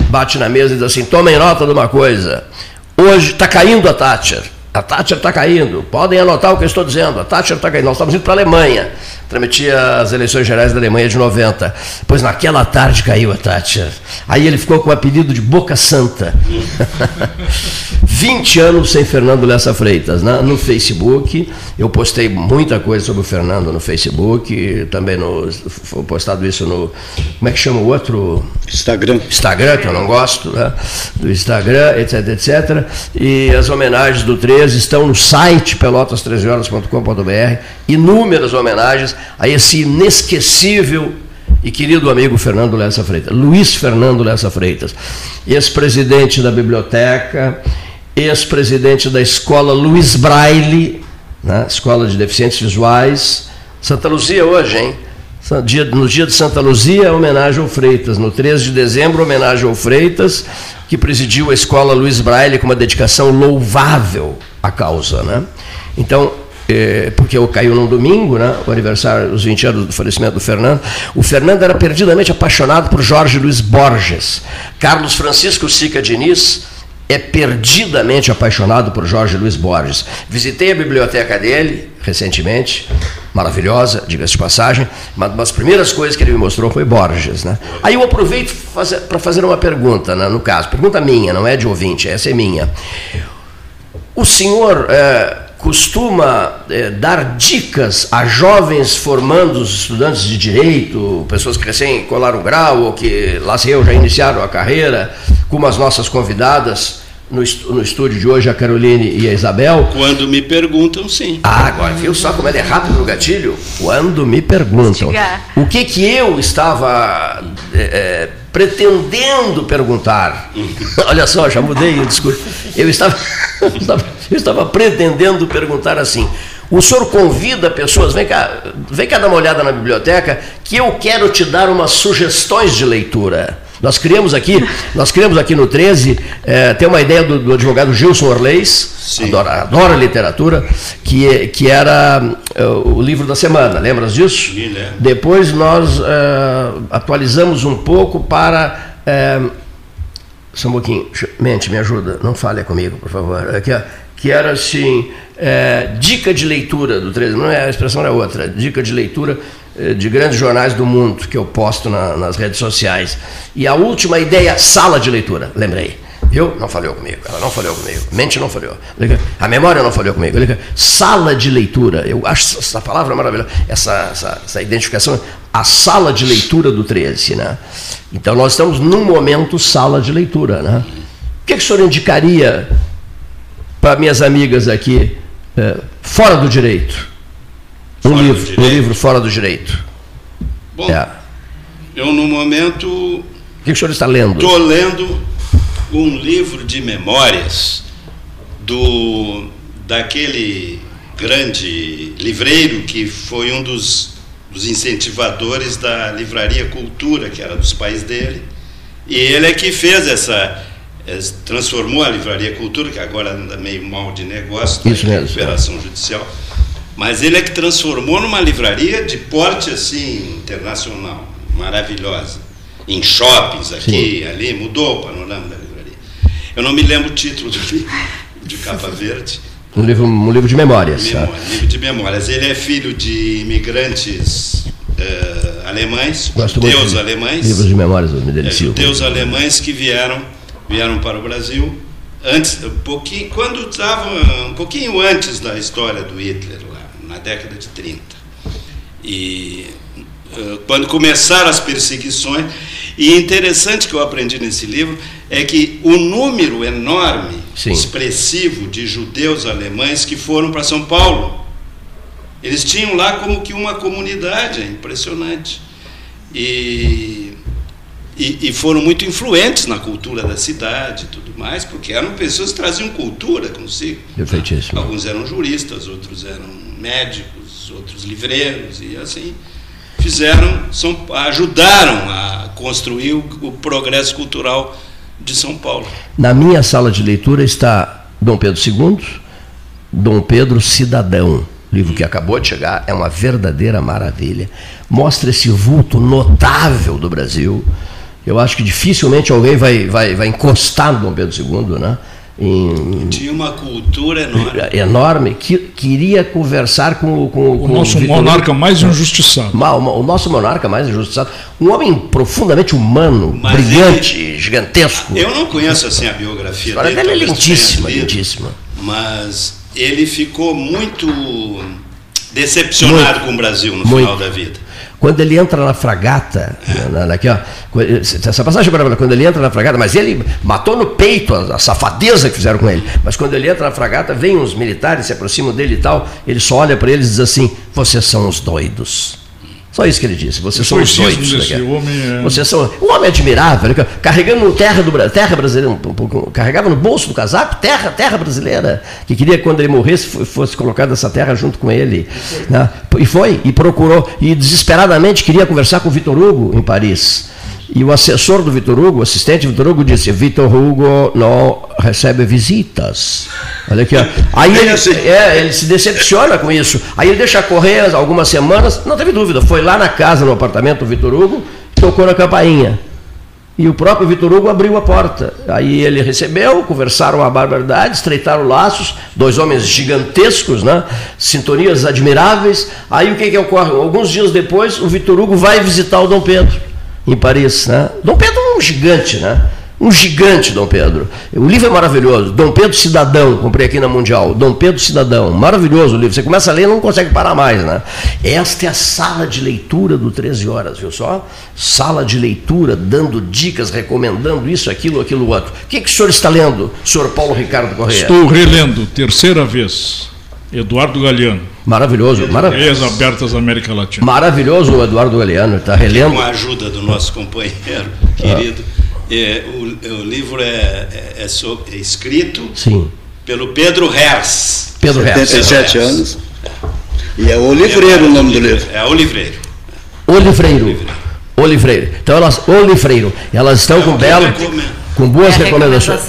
bate na mesa e diz assim, tomem nota de uma coisa, hoje está caindo a Thatcher, a Thatcher está caindo, podem anotar o que eu estou dizendo, a Thatcher está caindo, nós estamos indo para a Alemanha, transmitia as eleições gerais da Alemanha de 90. Pois naquela tarde caiu a Thatcher. Aí ele ficou com o apelido de Boca Santa. 20 anos sem Fernando Lessa Freitas. Né? No Facebook, eu postei muita coisa sobre o Fernando no Facebook, também no, foi postado isso no. Como é que chama o outro? Instagram. Instagram, que eu não gosto, né? do Instagram, etc, etc. E as homenagens do 13 estão no site pelotas13horas.com.br. Inúmeras homenagens a esse inesquecível e querido amigo Fernando Lessa Freitas, Luiz Fernando Lessa Freitas, ex-presidente da biblioteca, ex-presidente da escola Luiz Braille, né, Escola de Deficientes Visuais, Santa Luzia hoje, hein? No dia de Santa Luzia, homenagem ao Freitas. No 13 de dezembro, homenagem ao Freitas, que presidiu a escola Luiz Braille com uma dedicação louvável à causa. Né? Então, é, porque eu caiu num domingo, né, o aniversário, os 20 anos do falecimento do Fernando. O Fernando era perdidamente apaixonado por Jorge Luiz Borges. Carlos Francisco Sica Diniz é perdidamente apaixonado por Jorge Luiz Borges. Visitei a biblioteca dele recentemente, maravilhosa, diga-se de passagem, uma das primeiras coisas que ele me mostrou foi Borges. Né? Aí eu aproveito para fazer uma pergunta, né, no caso, pergunta minha, não é de ouvinte, essa é minha. O senhor é, costuma é, dar dicas a jovens formandos, estudantes de direito, pessoas que recém colaram o grau ou que lá se eu já iniciaram a carreira, como as nossas convidadas no, no estúdio de hoje, a Caroline e a Isabel. Quando me perguntam, sim. Ah, agora viu só como é rápido no gatilho? Quando me perguntam. O que que eu estava é, pretendendo perguntar? Olha só, já mudei o discurso. Eu estava, eu estava pretendendo perguntar assim. O senhor convida pessoas, vem cá, vem cá dar uma olhada na biblioteca, que eu quero te dar umas sugestões de leitura. Nós criamos aqui, nós criamos aqui no 13, é, tem uma ideia do, do advogado Gilson Orleis, adora, adora literatura, que, que era é, o livro da semana, lembras disso? Sim, né? Depois nós é, atualizamos um pouco para. É, só um pouquinho, mente, me ajuda, não fale comigo, por favor. Aqui, ó, que era assim, é, dica de leitura do 13, não é a expressão é outra, dica de leitura de grandes jornais do mundo que eu posto na, nas redes sociais. E a última ideia, sala de leitura, lembrei. Viu? Não falhou comigo, ela não falhou comigo, mente não falhou, a memória não falhou comigo. Sala de leitura, eu acho essa palavra maravilhosa, essa, essa, essa identificação, a sala de leitura do 13. Né? Então nós estamos num momento sala de leitura. Né? O que, que o senhor indicaria para minhas amigas aqui, é, fora do direito? Um livro, um livro fora do direito. Bom, é. eu no momento. O que, o senhor está lendo? Estou lendo um livro de memórias do daquele grande livreiro que foi um dos, dos incentivadores da livraria Cultura, que era dos pais dele. E ele é que fez essa, é, transformou a Livraria Cultura, que agora anda meio mal de negócio, Isso mesmo, recuperação judicial, mas ele é que transformou numa livraria de porte assim internacional, maravilhosa, em shoppings aqui, Sim. ali, mudou o panorama da livraria. Eu não me lembro o título do livro, de capa verde. Um livro, um livro de memórias. Memória, tá? Livro de memórias. Ele é filho de imigrantes uh, alemães, Gosto judeus alemães. Livros de memórias, me delicio. É, judeus alemães que vieram vieram para o Brasil antes, um pouquinho, quando estava um pouquinho antes da história do Hitler década de 30. E uh, quando começaram as perseguições, e interessante que eu aprendi nesse livro é que o número enorme, Sim. expressivo de judeus alemães que foram para São Paulo, eles tinham lá como que uma comunidade, é impressionante. E e, e, foram muito influentes na cultura da cidade e tudo mais, porque eram pessoas que traziam cultura consigo. Perfeitíssimo. Alguns eram juristas, outros eram médicos, outros livreiros, e assim fizeram, são, ajudaram a construir o, o progresso cultural de São Paulo. Na minha sala de leitura está Dom Pedro II, Dom Pedro Cidadão livro que acabou de chegar, é uma verdadeira maravilha. Mostra esse vulto notável do Brasil, eu acho que dificilmente alguém vai, vai, vai encostar no Dom Pedro II, né? Em, Tinha uma cultura enorme. Enorme, que queria conversar com, com, o com nosso o monarca mais injustiçado. O nosso monarca mais injustiçado. Um homem profundamente humano, Mas brilhante, ele, gigantesco. Eu não conheço assim a biografia a dele. Dele é lentíssima, lentíssima. Mas ele ficou muito decepcionado muito, com o Brasil no muito. final da vida. Quando ele entra na fragata, na, aqui, ó, essa passagem é quando ele entra na fragata, mas ele matou no peito a, a, safadeza que fizeram com ele. Mas quando ele entra na fragata, vem uns militares, se aproximam dele e tal, ele só olha para eles e diz assim: vocês são os doidos. Só isso que ele disse. Vocês são os doidos. Desse homem é... Vocês são um homem admirável, carregando terra do terra brasileira, carregava no bolso do casaco terra, terra brasileira, que queria que quando ele morresse fosse colocada essa terra junto com ele. Né? E foi e procurou e desesperadamente queria conversar com o Vitor Hugo em Paris. E o assessor do Vitor Hugo, o assistente do Vitor Hugo, disse: Vitor Hugo não recebe visitas. Olha aqui, ó. Aí ele, assim. é, ele se decepciona com isso. Aí ele deixa correr algumas semanas, não teve dúvida, foi lá na casa, no apartamento do Vitor Hugo, tocou na campainha. E o próprio Vitor Hugo abriu a porta. Aí ele recebeu, conversaram a barbaridade, estreitaram laços, dois homens gigantescos, né? sintonias admiráveis. Aí o que, que ocorre? Alguns dias depois, o Vitor Hugo vai visitar o Dom Pedro em Paris. Né? Dom Pedro é um gigante, né? Um gigante, Dom Pedro. O livro é maravilhoso. Dom Pedro Cidadão, comprei aqui na Mundial. Dom Pedro Cidadão, maravilhoso o livro. Você começa a ler e não consegue parar mais, né? Esta é a sala de leitura do 13 Horas, viu só? Sala de leitura, dando dicas, recomendando isso, aquilo, aquilo outro. O que, que o senhor está lendo, senhor Paulo Ricardo Correia? Estou relendo, terceira vez. Eduardo Galeano. Maravilhoso. Maravilhoso. abertas da América Latina. Maravilhoso o Eduardo Galeano, está relendo. Com a ajuda do nosso companheiro querido. Ah. É, o, o, livro é, é, é, sobre, é, escrito Sim. pelo Pedro Hers. Pedro Hers. 77 Pedro anos. E é o livreiro o nome do livro. É o livreiro. O livreiro. O livreiro. Então elas, o livreiro. Elas estão é com belo, com boas é recomendações.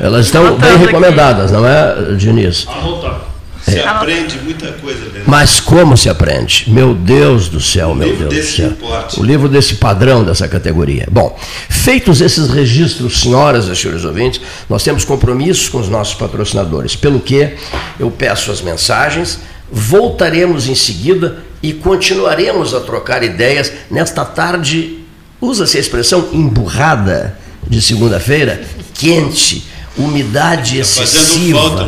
Elas estão bem recomendadas, não é, Diniz? Anotar. Se é. aprende muita coisa dentro. Mas como se aprende? Meu Deus do céu, o meu Deus do céu. Importe. O livro desse padrão, dessa categoria. Bom, feitos esses registros, senhoras e senhores ouvintes, nós temos compromissos com os nossos patrocinadores, pelo que eu peço as mensagens, voltaremos em seguida e continuaremos a trocar ideias nesta tarde, usa-se a expressão emburrada de segunda-feira, quente umidade tá excessiva,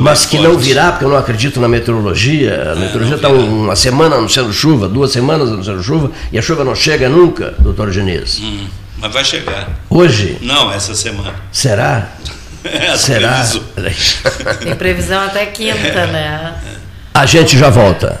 mas que forte. não virá, porque eu não acredito na meteorologia. A é, meteorologia está uma semana não sendo chuva, duas semanas não sendo chuva, e a chuva não chega nunca, doutor Diniz. Hum, mas vai chegar. Hoje? Não, essa semana. Será? É, Será? Tem previsão até quinta, é. né? A gente já volta.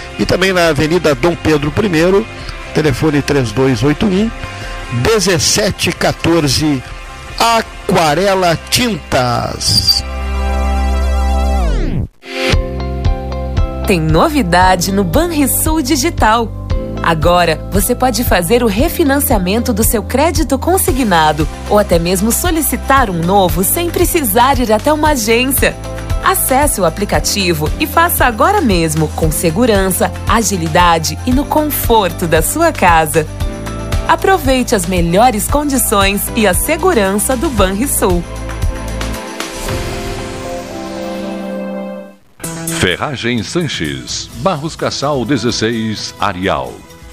e também na Avenida Dom Pedro I, telefone 3281 1714 Aquarela Tintas. Tem novidade no Banrisul Digital. Agora você pode fazer o refinanciamento do seu crédito consignado ou até mesmo solicitar um novo sem precisar ir até uma agência. Acesse o aplicativo e faça agora mesmo, com segurança, agilidade e no conforto da sua casa. Aproveite as melhores condições e a segurança do Banrisul. Ferragem Sanches, Barros Cassal 16, Arial.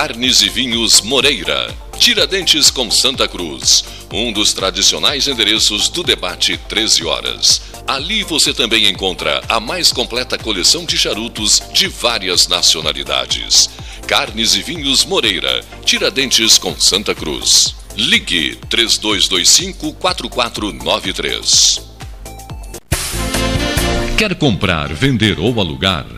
Carnes e Vinhos Moreira. Tiradentes com Santa Cruz, um dos tradicionais endereços do debate 13 horas. Ali você também encontra a mais completa coleção de charutos de várias nacionalidades. Carnes e Vinhos Moreira, Tiradentes com Santa Cruz. Ligue 3225 4493. Quer comprar, vender ou alugar?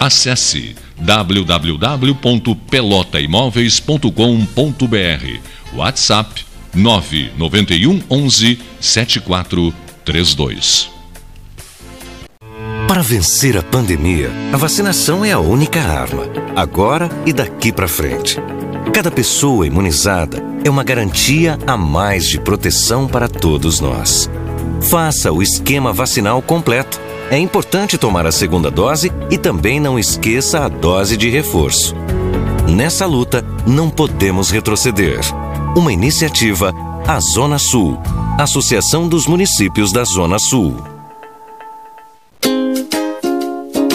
Acesse www.pelotaimoveis.com.br WhatsApp 991 11 7432 Para vencer a pandemia, a vacinação é a única arma, agora e daqui para frente. Cada pessoa imunizada é uma garantia a mais de proteção para todos nós. Faça o esquema vacinal completo é importante tomar a segunda dose e também não esqueça a dose de reforço. Nessa luta, não podemos retroceder. Uma iniciativa a Zona Sul, Associação dos Municípios da Zona Sul.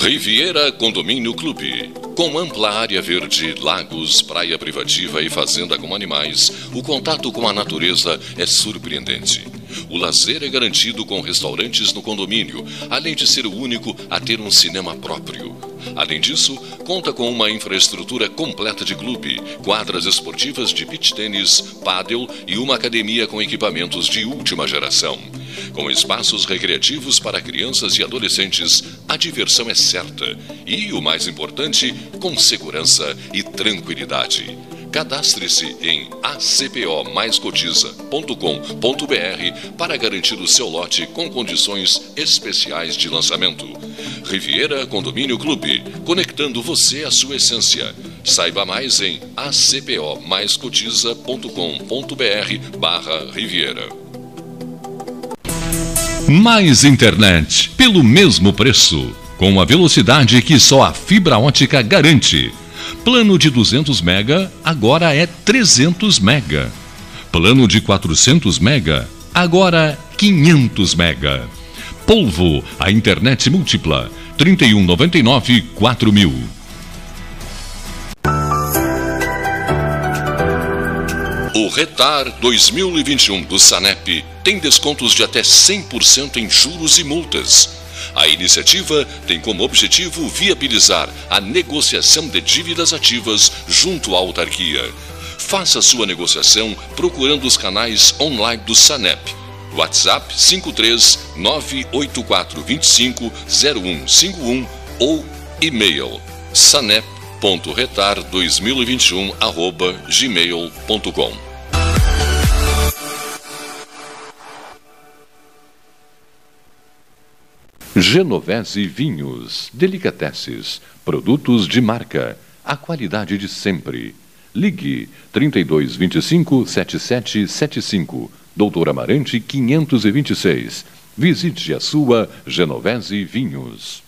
Riviera Condomínio Clube. Com ampla área verde, lagos, praia privativa e fazenda com animais, o contato com a natureza é surpreendente. O lazer é garantido com restaurantes no condomínio, além de ser o único a ter um cinema próprio. Além disso, conta com uma infraestrutura completa de clube, quadras esportivas de beach tênis, pádel e uma academia com equipamentos de última geração. Com espaços recreativos para crianças e adolescentes, a diversão é certa e, o mais importante, com segurança e tranquilidade. Cadastre-se em acpomaiscotiza.com.br para garantir o seu lote com condições especiais de lançamento. Riviera Condomínio Clube, conectando você à sua essência. Saiba mais em acpomaiscotiza.com.br barra Riviera. Mais internet, pelo mesmo preço, com a velocidade que só a fibra ótica garante. Plano de 200 mega agora é 300 mega. Plano de 400 mega agora 500 mega. Polvo, a internet múltipla, 3199 4000. O Retar 2021 do Sanep tem descontos de até 100% em juros e multas. A iniciativa tem como objetivo viabilizar a negociação de dívidas ativas junto à autarquia. Faça sua negociação procurando os canais online do Sanep. WhatsApp 53 984 25 0151 ou e-mail sanep.com retar2021@gmail.com. Genovese Vinhos, Delicateces, produtos de marca, a qualidade de sempre. Ligue 3225 7775, Doutor Amarante 526. Visite a sua Genovese Vinhos.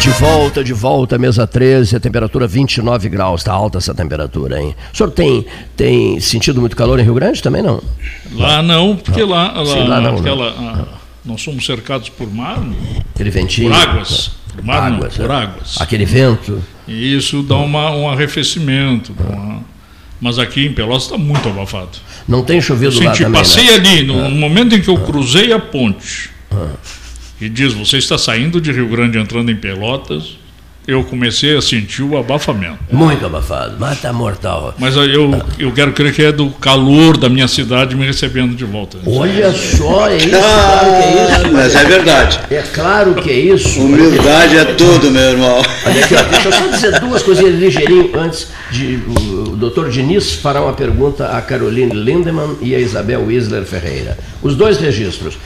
De volta, de volta, mesa 13, a temperatura 29 graus, está alta essa temperatura, hein? O senhor tem, tem sentido muito calor em Rio Grande também, não? Lá não, porque não. lá, lá, Sim, lá não, aquela, não. A, nós somos cercados por mar, aquele ventinho, por águas, por mar águas, não, por é. águas. Aquele vento. E isso dá uma, um arrefecimento, uma, mas aqui em Pelotas está muito abafado. Não tem chovido eu lá senti, também, Passei né? ali, no, ah. momento em que eu cruzei a ponte, ah e diz: Você está saindo de Rio Grande entrando em Pelotas. Eu comecei a sentir o abafamento. Muito abafado, mata mortal. Mas eu, eu quero crer que é do calor da minha cidade me recebendo de volta. Olha só, é isso, claro que é isso. Mas é verdade. É claro que é isso. Humildade é tudo, meu irmão. Olha aqui, ó, deixa eu só dizer duas coisinhas ligeirinho antes de o, o doutor Diniz fará uma pergunta a Caroline Lindemann e a Isabel Wisler Ferreira. Os dois registros.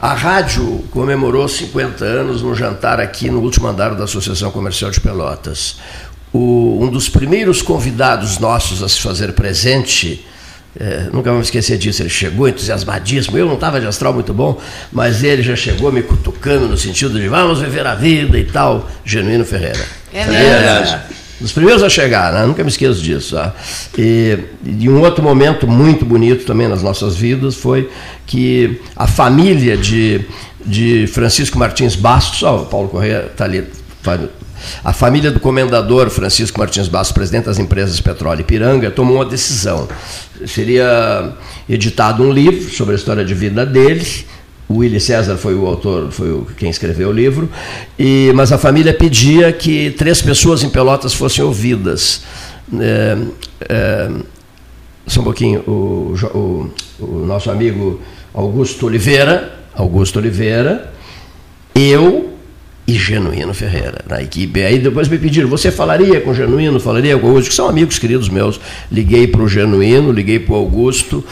A rádio comemorou 50 anos no jantar aqui no último andar da Associação Comercial de Pelotas. O, um dos primeiros convidados nossos a se fazer presente, é, nunca vamos esquecer disso, ele chegou entusiasmadíssimo. Eu não estava de astral muito bom, mas ele já chegou me cutucando no sentido de vamos viver a vida e tal. Genuíno Ferreira. É verdade. Dos primeiros a chegar, né? nunca me esqueço disso. Tá? E, e um outro momento muito bonito também nas nossas vidas foi que a família de, de Francisco Martins Bastos, ó, o Paulo Correia está ali, a família do comendador Francisco Martins Bastos, presidente das empresas Petróleo e Piranga, tomou uma decisão. Seria editado um livro sobre a história de vida dele, o Willy César foi o autor, foi quem escreveu o livro, e, mas a família pedia que três pessoas em Pelotas fossem ouvidas. É, é, só um pouquinho, o, o, o, nosso amigo Augusto Oliveira, Augusto Oliveira, eu e Genuíno Ferreira na equipe. Aí depois me pediram, você falaria com o Genuíno, falaria com o Augusto, que são amigos queridos meus. Liguei para o Genuíno, liguei para o Augusto,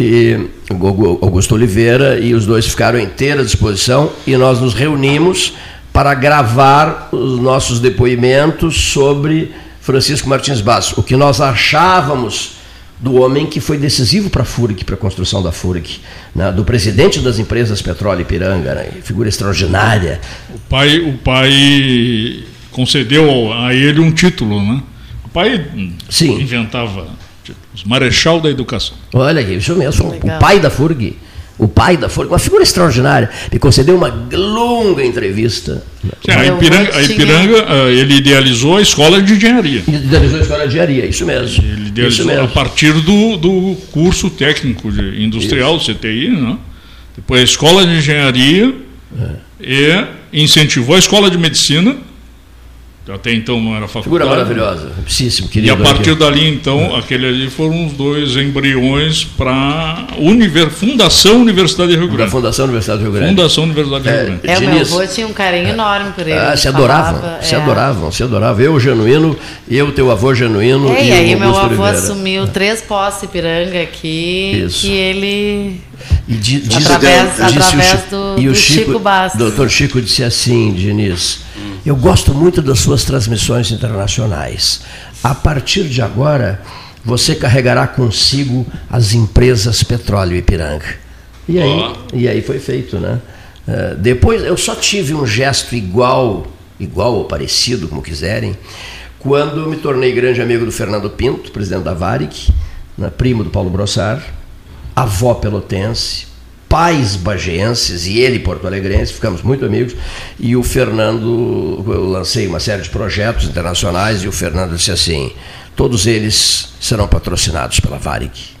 e, Augusto Oliveira, e os dois ficaram inteira à disposição e nós nos reunimos para gravar os nossos depoimentos sobre Francisco Martins Bastos, o que nós achávamos do homem que foi decisivo para a FURIC, para a construção da FURIC, né? do presidente das empresas Petróleo Ipiranga, né? figura extraordinária. O pai, o pai concedeu a ele um título, né? O pai Sim. inventava títulos, Marechal da Educação. Olha, isso mesmo, Legal. o pai da FURG o pai da Folha, uma figura extraordinária, me concedeu uma longa entrevista. Sim, a Ipiranga, a Ipiranga, ah, ele idealizou a escola de engenharia. Idealizou a escola de engenharia, isso mesmo. Ele idealizou mesmo. a partir do, do curso técnico industrial, isso. CTI, né? depois a escola de engenharia é. e incentivou a escola de medicina até então não era faculdade. Figura maravilhosa, riquíssimo, querido. E a partir aqui. dali, então, é. aquele ali foram os dois embriões para a Univer... Fundação Universidade de Rio Grande. Da Fundação Universidade de Rio Grande. Fundação Universidade de Rio Grande. É, o meu avô tinha um carinho enorme por ele. Ah, se adoravam, falava, se é. adoravam, se adoravam. Eu, genuíno, eu, teu avô genuíno. É, e, e aí meu avô Oliveira. assumiu três posses Piranga aqui, Isso. que ele... E diz, através, através do, e o do Chico, Chico Bastos. Doutor Chico disse assim, Diniz, eu gosto muito das suas transmissões internacionais. A partir de agora, você carregará consigo as empresas Petróleo Ipiranga. E aí, oh. e aí foi feito, né? Uh, depois eu só tive um gesto igual, igual ou parecido, como quiserem, quando me tornei grande amigo do Fernando Pinto, presidente da Varig, né, primo do Paulo Brossard, avó pelotense, pais bageenses e ele porto-alegrense, ficamos muito amigos. E o Fernando, eu lancei uma série de projetos internacionais e o Fernando disse assim: todos eles serão patrocinados pela Varig.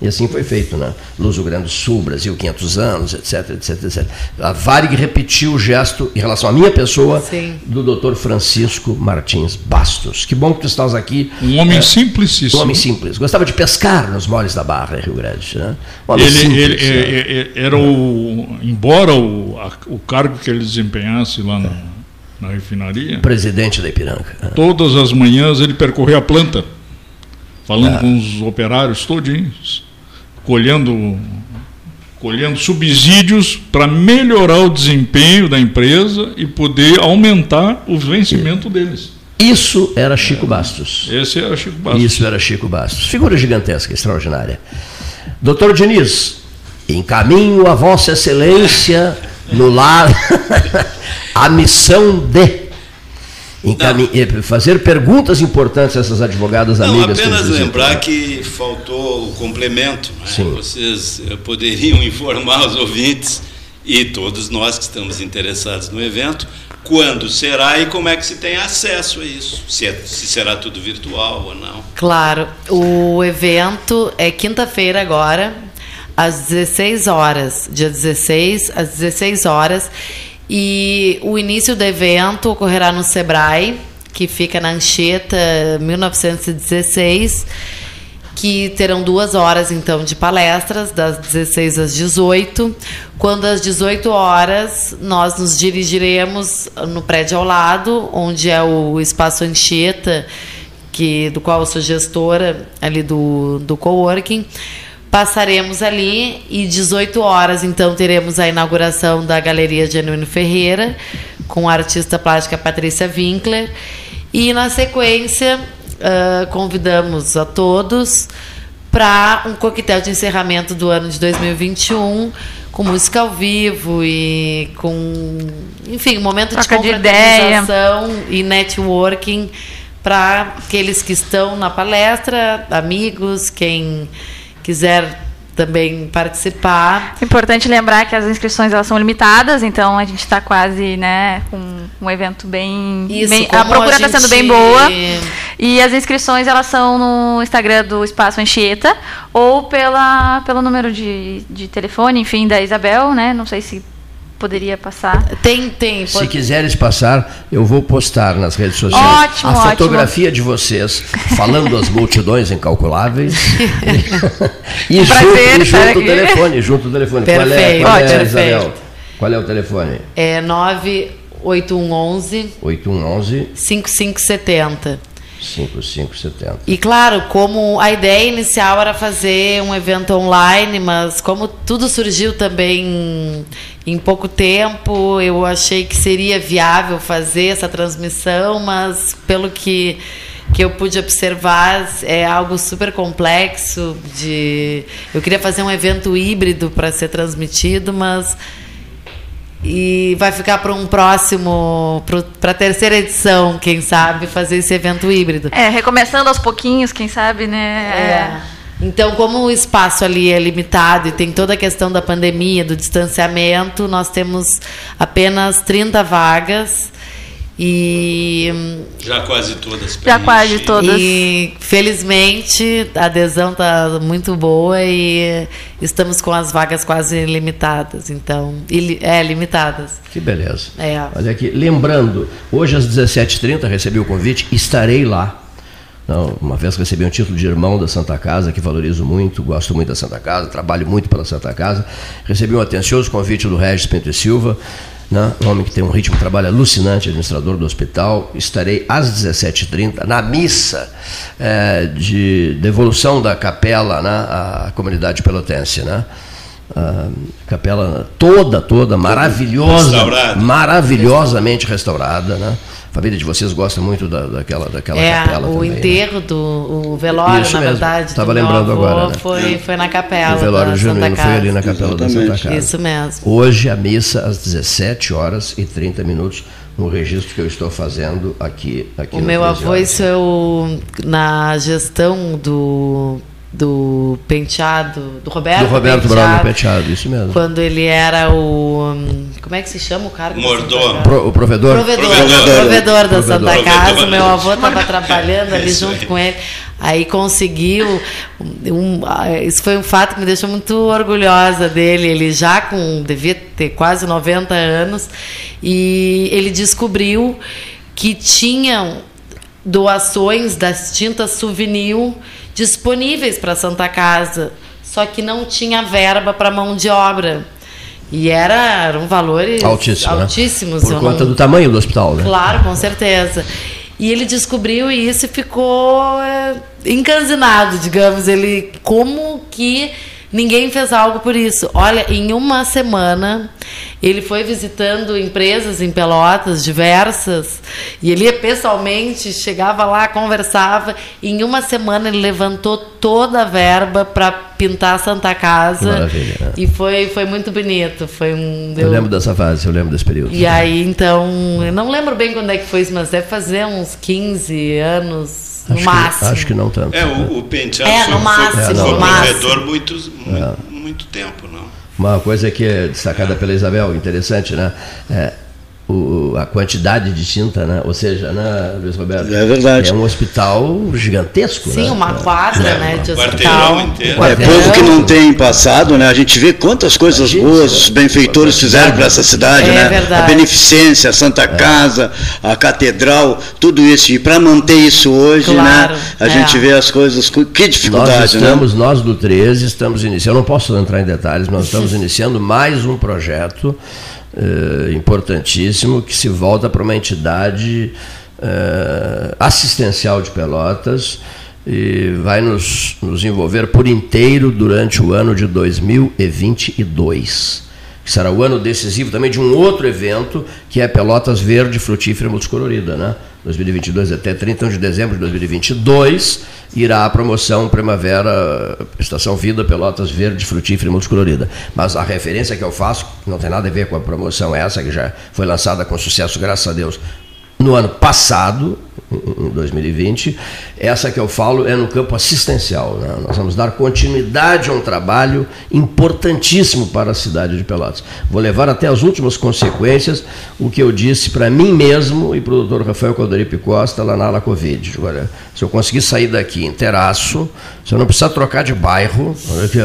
E assim foi feito, né? Luso Grande do Sul, Brasil 500 anos, etc, etc, etc. A Varig repetiu o gesto em relação à minha pessoa Sim. do Dr. Francisco Martins Bastos. Que bom que tu estás aqui. Um homem é, simples. Um homem simples. Gostava de pescar nos moles da Barra, Rio Grande. Né? Um ele, simples, ele né? Era o, embora o, a, o cargo que ele desempenhasse lá na, na refinaria, presidente da Ipiranga. Né? Todas as manhãs ele percorria a planta, falando é. com os operários todinhos colhendo, colhendo subsídios para melhorar o desempenho da empresa e poder aumentar o vencimento deles. Isso era Chico Bastos. Esse era Chico Bastos. Isso era Chico Bastos. Figura gigantesca, extraordinária. Doutor Diniz, encaminho a Vossa Excelência no lar a missão de eh, fazer perguntas importantes a essas advogadas Não, amigas. apenas lembrar que faltou o complemento. Né? Vocês eh, poderiam informar os ouvintes e todos nós que estamos interessados no evento quando será e como é que se tem acesso a isso, se, é, se será tudo virtual ou não. Claro, o evento é quinta-feira agora, às 16 horas, dia 16 às 16 horas e o início do evento ocorrerá no Sebrae, que fica na Anchieta 1916, que terão duas horas então de palestras, das 16 às 18. Quando às 18 horas nós nos dirigiremos no prédio ao lado, onde é o espaço Anchieta, que do qual eu sou gestora ali do, do coworking Passaremos ali e 18 horas, então, teremos a inauguração da Galeria Genuíno Ferreira, com a artista plástica Patrícia Winkler. E, na sequência, uh, convidamos a todos para um coquetel de encerramento do ano de 2021, com música ao vivo e com, enfim, um momento Troca de confraternização e networking para aqueles que estão na palestra, amigos, quem quiser também participar. Importante lembrar que as inscrições elas são limitadas, então a gente está quase, né, com um evento bem, Isso, bem a procura está gente... sendo bem boa. E as inscrições elas são no Instagram do Espaço Anchieta ou pela pelo número de, de telefone, enfim, da Isabel, né? Não sei se poderia passar? Tem, tem. Pode... Se quiseres passar, eu vou postar nas redes sociais ótimo, a fotografia de vocês falando das multidões incalculáveis. e, prazer, junto, e junto o telefone, junto o telefone. Perfeito, qual é, qual é, Isabel? Qual é o telefone? É 9 8111 8111 5570. 5570. E claro, como a ideia inicial era fazer um evento online, mas como tudo surgiu também em pouco tempo, eu achei que seria viável fazer essa transmissão, mas pelo que que eu pude observar é algo super complexo de eu queria fazer um evento híbrido para ser transmitido mas e vai ficar para um próximo, para a terceira edição, quem sabe, fazer esse evento híbrido. É, recomeçando aos pouquinhos, quem sabe, né? É. Então, como o espaço ali é limitado e tem toda a questão da pandemia, do distanciamento, nós temos apenas 30 vagas. E já quase todas. Já quase todas. E felizmente a adesão está muito boa e estamos com as vagas quase limitadas. Então, é limitadas. Que beleza. É. Olha aqui, lembrando, hoje às 17h30 recebi o convite, estarei lá. Não, uma vez recebi um título de irmão da Santa Casa, que valorizo muito, gosto muito da Santa Casa, trabalho muito pela Santa Casa. Recebi um atencioso convite do Regis Pinto e Silva né? um homem que tem um ritmo de trabalho alucinante, administrador do hospital. Estarei às 17h30 na missa é, de devolução da capela né, à comunidade pelotense. Né? A capela toda, toda, maravilhosa, restaurada. maravilhosamente restaurada. Né? A família de vocês gosta muito da, daquela, daquela é, capela. O também, enterro né? do o velório, Isso na mesmo. verdade. Estava lembrando agora. Né? Foi, foi na capela. O velório da genuíno Santa foi ali na capela Exatamente. da Santa Casa. Isso mesmo. Hoje a missa às 17 horas e 30 minutos, no registro que eu estou fazendo aqui. aqui O no meu 13 avô, horas. isso eu, na gestão do, do penteado, do Roberto, Do Roberto penteado, Braulio Penteado, isso mesmo. Quando ele era o. hum, Como é que se chama o cargo? da Mordomo. Santa Casa? Pro- o provedor? Provedor, Provedor. provedor da Provedor. Santa Casa. Provedor. Meu avô estava trabalhando ali Isso junto aí. com ele. Aí conseguiu. Um, ah, isso foi um fato que me deixou muito orgulhosa dele. Ele já com. devia ter quase 90 anos. E ele descobriu que tinham doações das tintas souvenir disponíveis para a Santa Casa, só que não tinha verba para mão de obra. E era, eram valores Altíssimo, né? altíssimos. Por eu conta não- do tamanho do hospital, né? Claro, com certeza. E ele descobriu isso e ficou é, encanzinado, digamos. Ele, como que ninguém fez algo por isso? Olha, em uma semana, ele foi visitando empresas em Pelotas, diversas, e ele ia pessoalmente, chegava lá, conversava. Em uma semana, ele levantou toda a verba para pintar a Santa Casa. Maravilha, né? E foi, foi muito bonito. Foi um. Eu lembro dessa fase, eu lembro desse período. E aí, então, eu não lembro bem quando é que foi isso, mas deve fazer uns 15 anos, no acho máximo. Que, acho que não tanto. É, o, o penteado É, foi, no máximo, foi, no foi máximo. provedor muitos, muito, muito tempo, não? Uma coisa que é destacada pela Isabel, interessante, né? É, o, a quantidade de tinta, né? Ou seja, né, Luiz Roberto? É verdade. É um hospital gigantesco, Sim, né? uma quadra, É, né, de um hospital. inteiro. É, povo que não tem passado, né? A gente vê quantas coisas Imagina, boas né? os benfeitores fizeram para essa cidade, É né? verdade. A beneficência, a Santa Casa, a catedral, tudo isso. E para manter isso hoje, Claro, né? A é. gente vê as coisas. com- Que Nós dificuldade, né? estamos, nós do 13, estamos iniciando, eu não posso entrar em detalhes, nós estamos iniciando mais um projeto eh, importantíssimo que se volta para uma entidade eh, assistencial de Pelotas e vai nos, nos envolver por inteiro durante o ano de 2022. Que será o ano decisivo também de um outro evento, que é Pelotas Verde Frutífera Multicolorida, né? 2022 até 31 de dezembro de 2022 irá a promoção Primavera Estação Vida Pelotas Verde Frutífera Multicolorida. Mas a referência que eu faço não tem nada a ver com a promoção essa que já foi lançada com sucesso, graças a Deus, no ano passado, em 2020, essa que eu falo é no campo assistencial. né? Nós vamos dar continuidade a um trabalho importantíssimo para a cidade de Pelotas. Vou levar até as últimas consequências o que eu disse para mim mesmo e para o doutor Rafael Calderipe Costa lá na ala Covid. Olha, se eu conseguir sair daqui inteiraço, se eu não precisar trocar de bairro, olha aqui,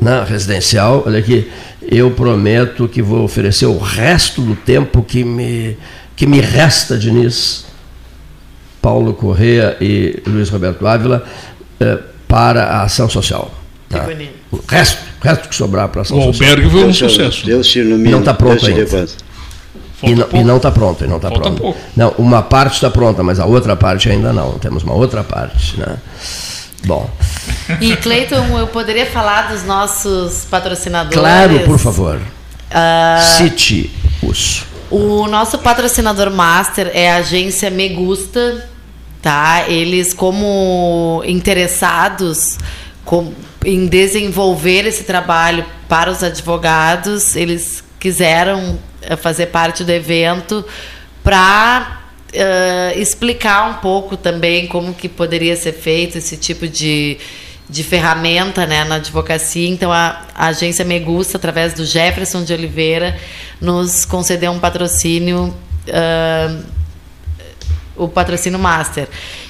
na residencial, olha aqui, eu prometo que vou oferecer o resto do tempo que me, que me resta, Diniz, Paulo Correa e Luiz Roberto Ávila, eh, para a ação social. Tá? O resto, o resto que sobrar para a ação O social. albergue foi um Deus sucesso. Deus te ilumine. Não tá pronto Deus ainda. E não, e não está pronto, e não está pronto. Pouco. Não, uma parte está pronta, mas a outra parte ainda não. Temos uma outra parte, né? Bom. E Cleiton, eu poderia falar dos nossos patrocinadores? Claro, por favor. Uh, Cite os. O nosso patrocinador master é a agência Megusta, tá? Eles como interessados com, em desenvolver esse trabalho para os advogados, eles quiseram eh, fazer parte do evento para uh, explicar um pouco também como que poderia ser feito esse tipo de, de ferramenta né, na advocacia. Então, a, a agência Megusta, através do Jefferson de Oliveira, nos concedeu um patrocínio, uh, o patrocínio Master.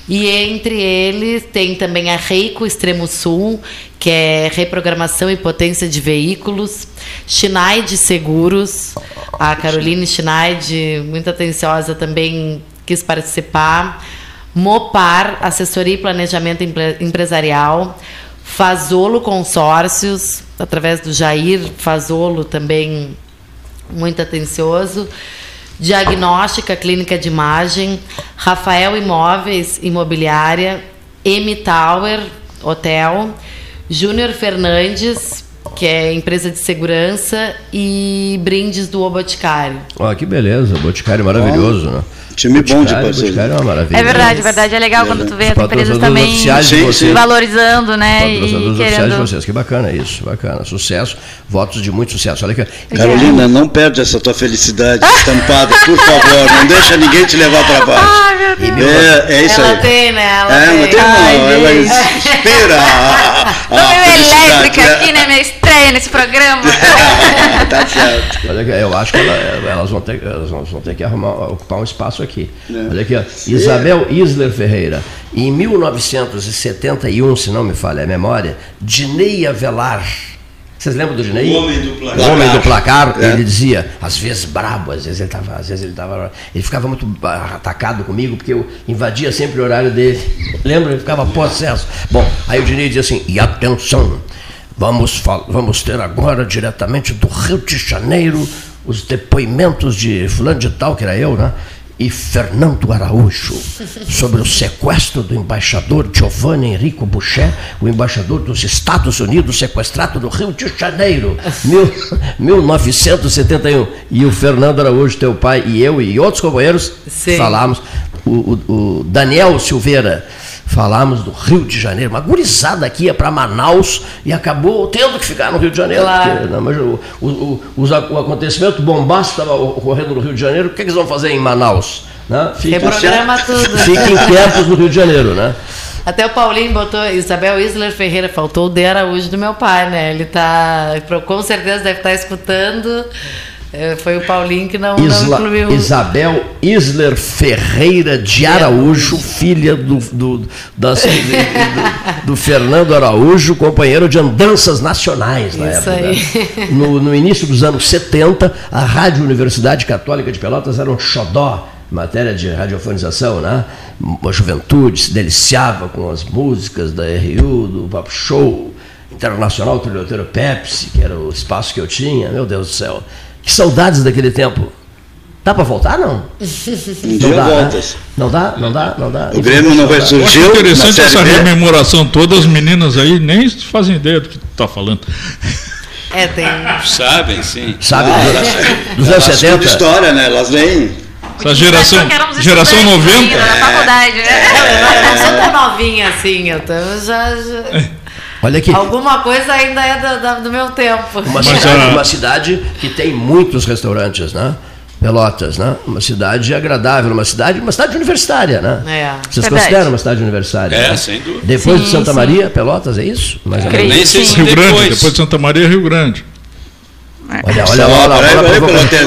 E entre eles tem também a Reico Extremo Sul, que é reprogramação e potência de veículos, Schneid Seguros, a Caroline Schneid, muito atenciosa também quis participar. Mopar, assessoria e planejamento empresarial. Fazolo Consórcios, através do Jair Fazolo, também muito atencioso. Diagnóstica Clínica de Imagem. Rafael Imóveis Imobiliária. M Tower Hotel. Júnior Fernandes, que é empresa de segurança, e brindes do O Boticário. Oh, que beleza, o Boticário maravilhoso, né? Time bom de parceiro. É, uma maravilha. é verdade, é verdade. É legal é, quando tu vê as empresas também sim, valorizando, né? E querendo... de vocês. Que bacana isso, bacana. Sucesso, votos de muito sucesso. Olha aqui. Carolina, não perde essa tua felicidade estampada, por favor. Não deixa ninguém te levar para baixo. Ai, meu Deus. É, é isso ela aí. tem, né? Ela é, tem. Não tem, não. Ela inspira. Tô meio elétrica né? aqui, né? Minha estreia nesse programa. tá certo. Olha, eu acho que ela, elas, vão ter, elas vão ter que arrumar, ocupar um espaço aqui. É. Olha aqui, ó. Isabel Isler Ferreira. Em 1971, se não me falha a memória, Dinei Avelar. Vocês lembram do Dinei? O homem do placar. O homem do placar, é. ele dizia, às vezes brabo, às vezes ele estava, às vezes ele estava. Ele ficava muito atacado comigo, porque eu invadia sempre o horário dele. Lembra? Ele ficava possesso. Bom, aí o Dinei dizia assim, e atenção, vamos, vamos ter agora diretamente do Rio de Janeiro os depoimentos de fulano de tal, que era eu, né? e Fernando Araújo sobre o sequestro do embaixador Giovanni Enrico Boucher, o embaixador dos Estados Unidos sequestrado no Rio de Janeiro, mil, 1971. E o Fernando Araújo, teu pai, e eu e outros companheiros Sim. falamos, o, o, o Daniel Silveira Falamos do Rio de Janeiro, uma gurizada aqui ia para Manaus e acabou tendo que ficar no Rio de Janeiro. Claro. Porque, não, mas o, o, o, o, acontecimento bombástico estava ocorrendo no Rio de Janeiro, o que, é que eles vão fazer em Manaus? Né? Fiquem, Reprograma tudo. Fiquem quietos no Rio de Janeiro, né? Até o Paulinho botou, Isabel Isler Ferreira, faltou o de Araújo do meu pai, né? Ele tá, com certeza deve estar tá escutando. É, foi o Paulinho que não, Isla, não incluiu. Isabel Isler Ferreira de Araújo, filha do, do, das, do, do, Fernando Araújo, companheiro de andanças nacionais na Isso época. Aí. No, no início dos anos 70, a Rádio Universidade Católica de Pelotas era um xodó matéria de radiofonização, né? A juventude se deliciava com as músicas da RU, do Pop Show, Internacional Trilhoteiro Pepsi, que era o espaço que eu tinha, meu Deus do céu. Que saudades daquele tempo. Dá para voltar, não? Um dia dá, voltas. Né? Não dá, não dá, não dá. O Grêmio não vai surgir. É interessante essa rememoração toda, as meninas aí nem fazem ideia do que tu está falando. É, tem. Sabem, sim. Sabem, ah, dos anos 70. história, né? Elas vêm. Essa geração, geração 90. Na faculdade, né? É, eu tô novinha assim, eu tô já... já... É. Olha aqui. Alguma coisa ainda é do, do meu tempo. Uma cidade, uma cidade que tem muitos restaurantes, né? Pelotas, né? Uma cidade agradável, uma cidade, uma cidade universitária, né? É, Vocês verdade. consideram uma cidade universitária? É, né? sem dúvida. Depois sim, de Santa sim. Maria, Pelotas, é isso? Mais é, nem sei se Rio depois. Grande, depois de Santa Maria, Rio Grande. Olha, olha, olha, olha, olha,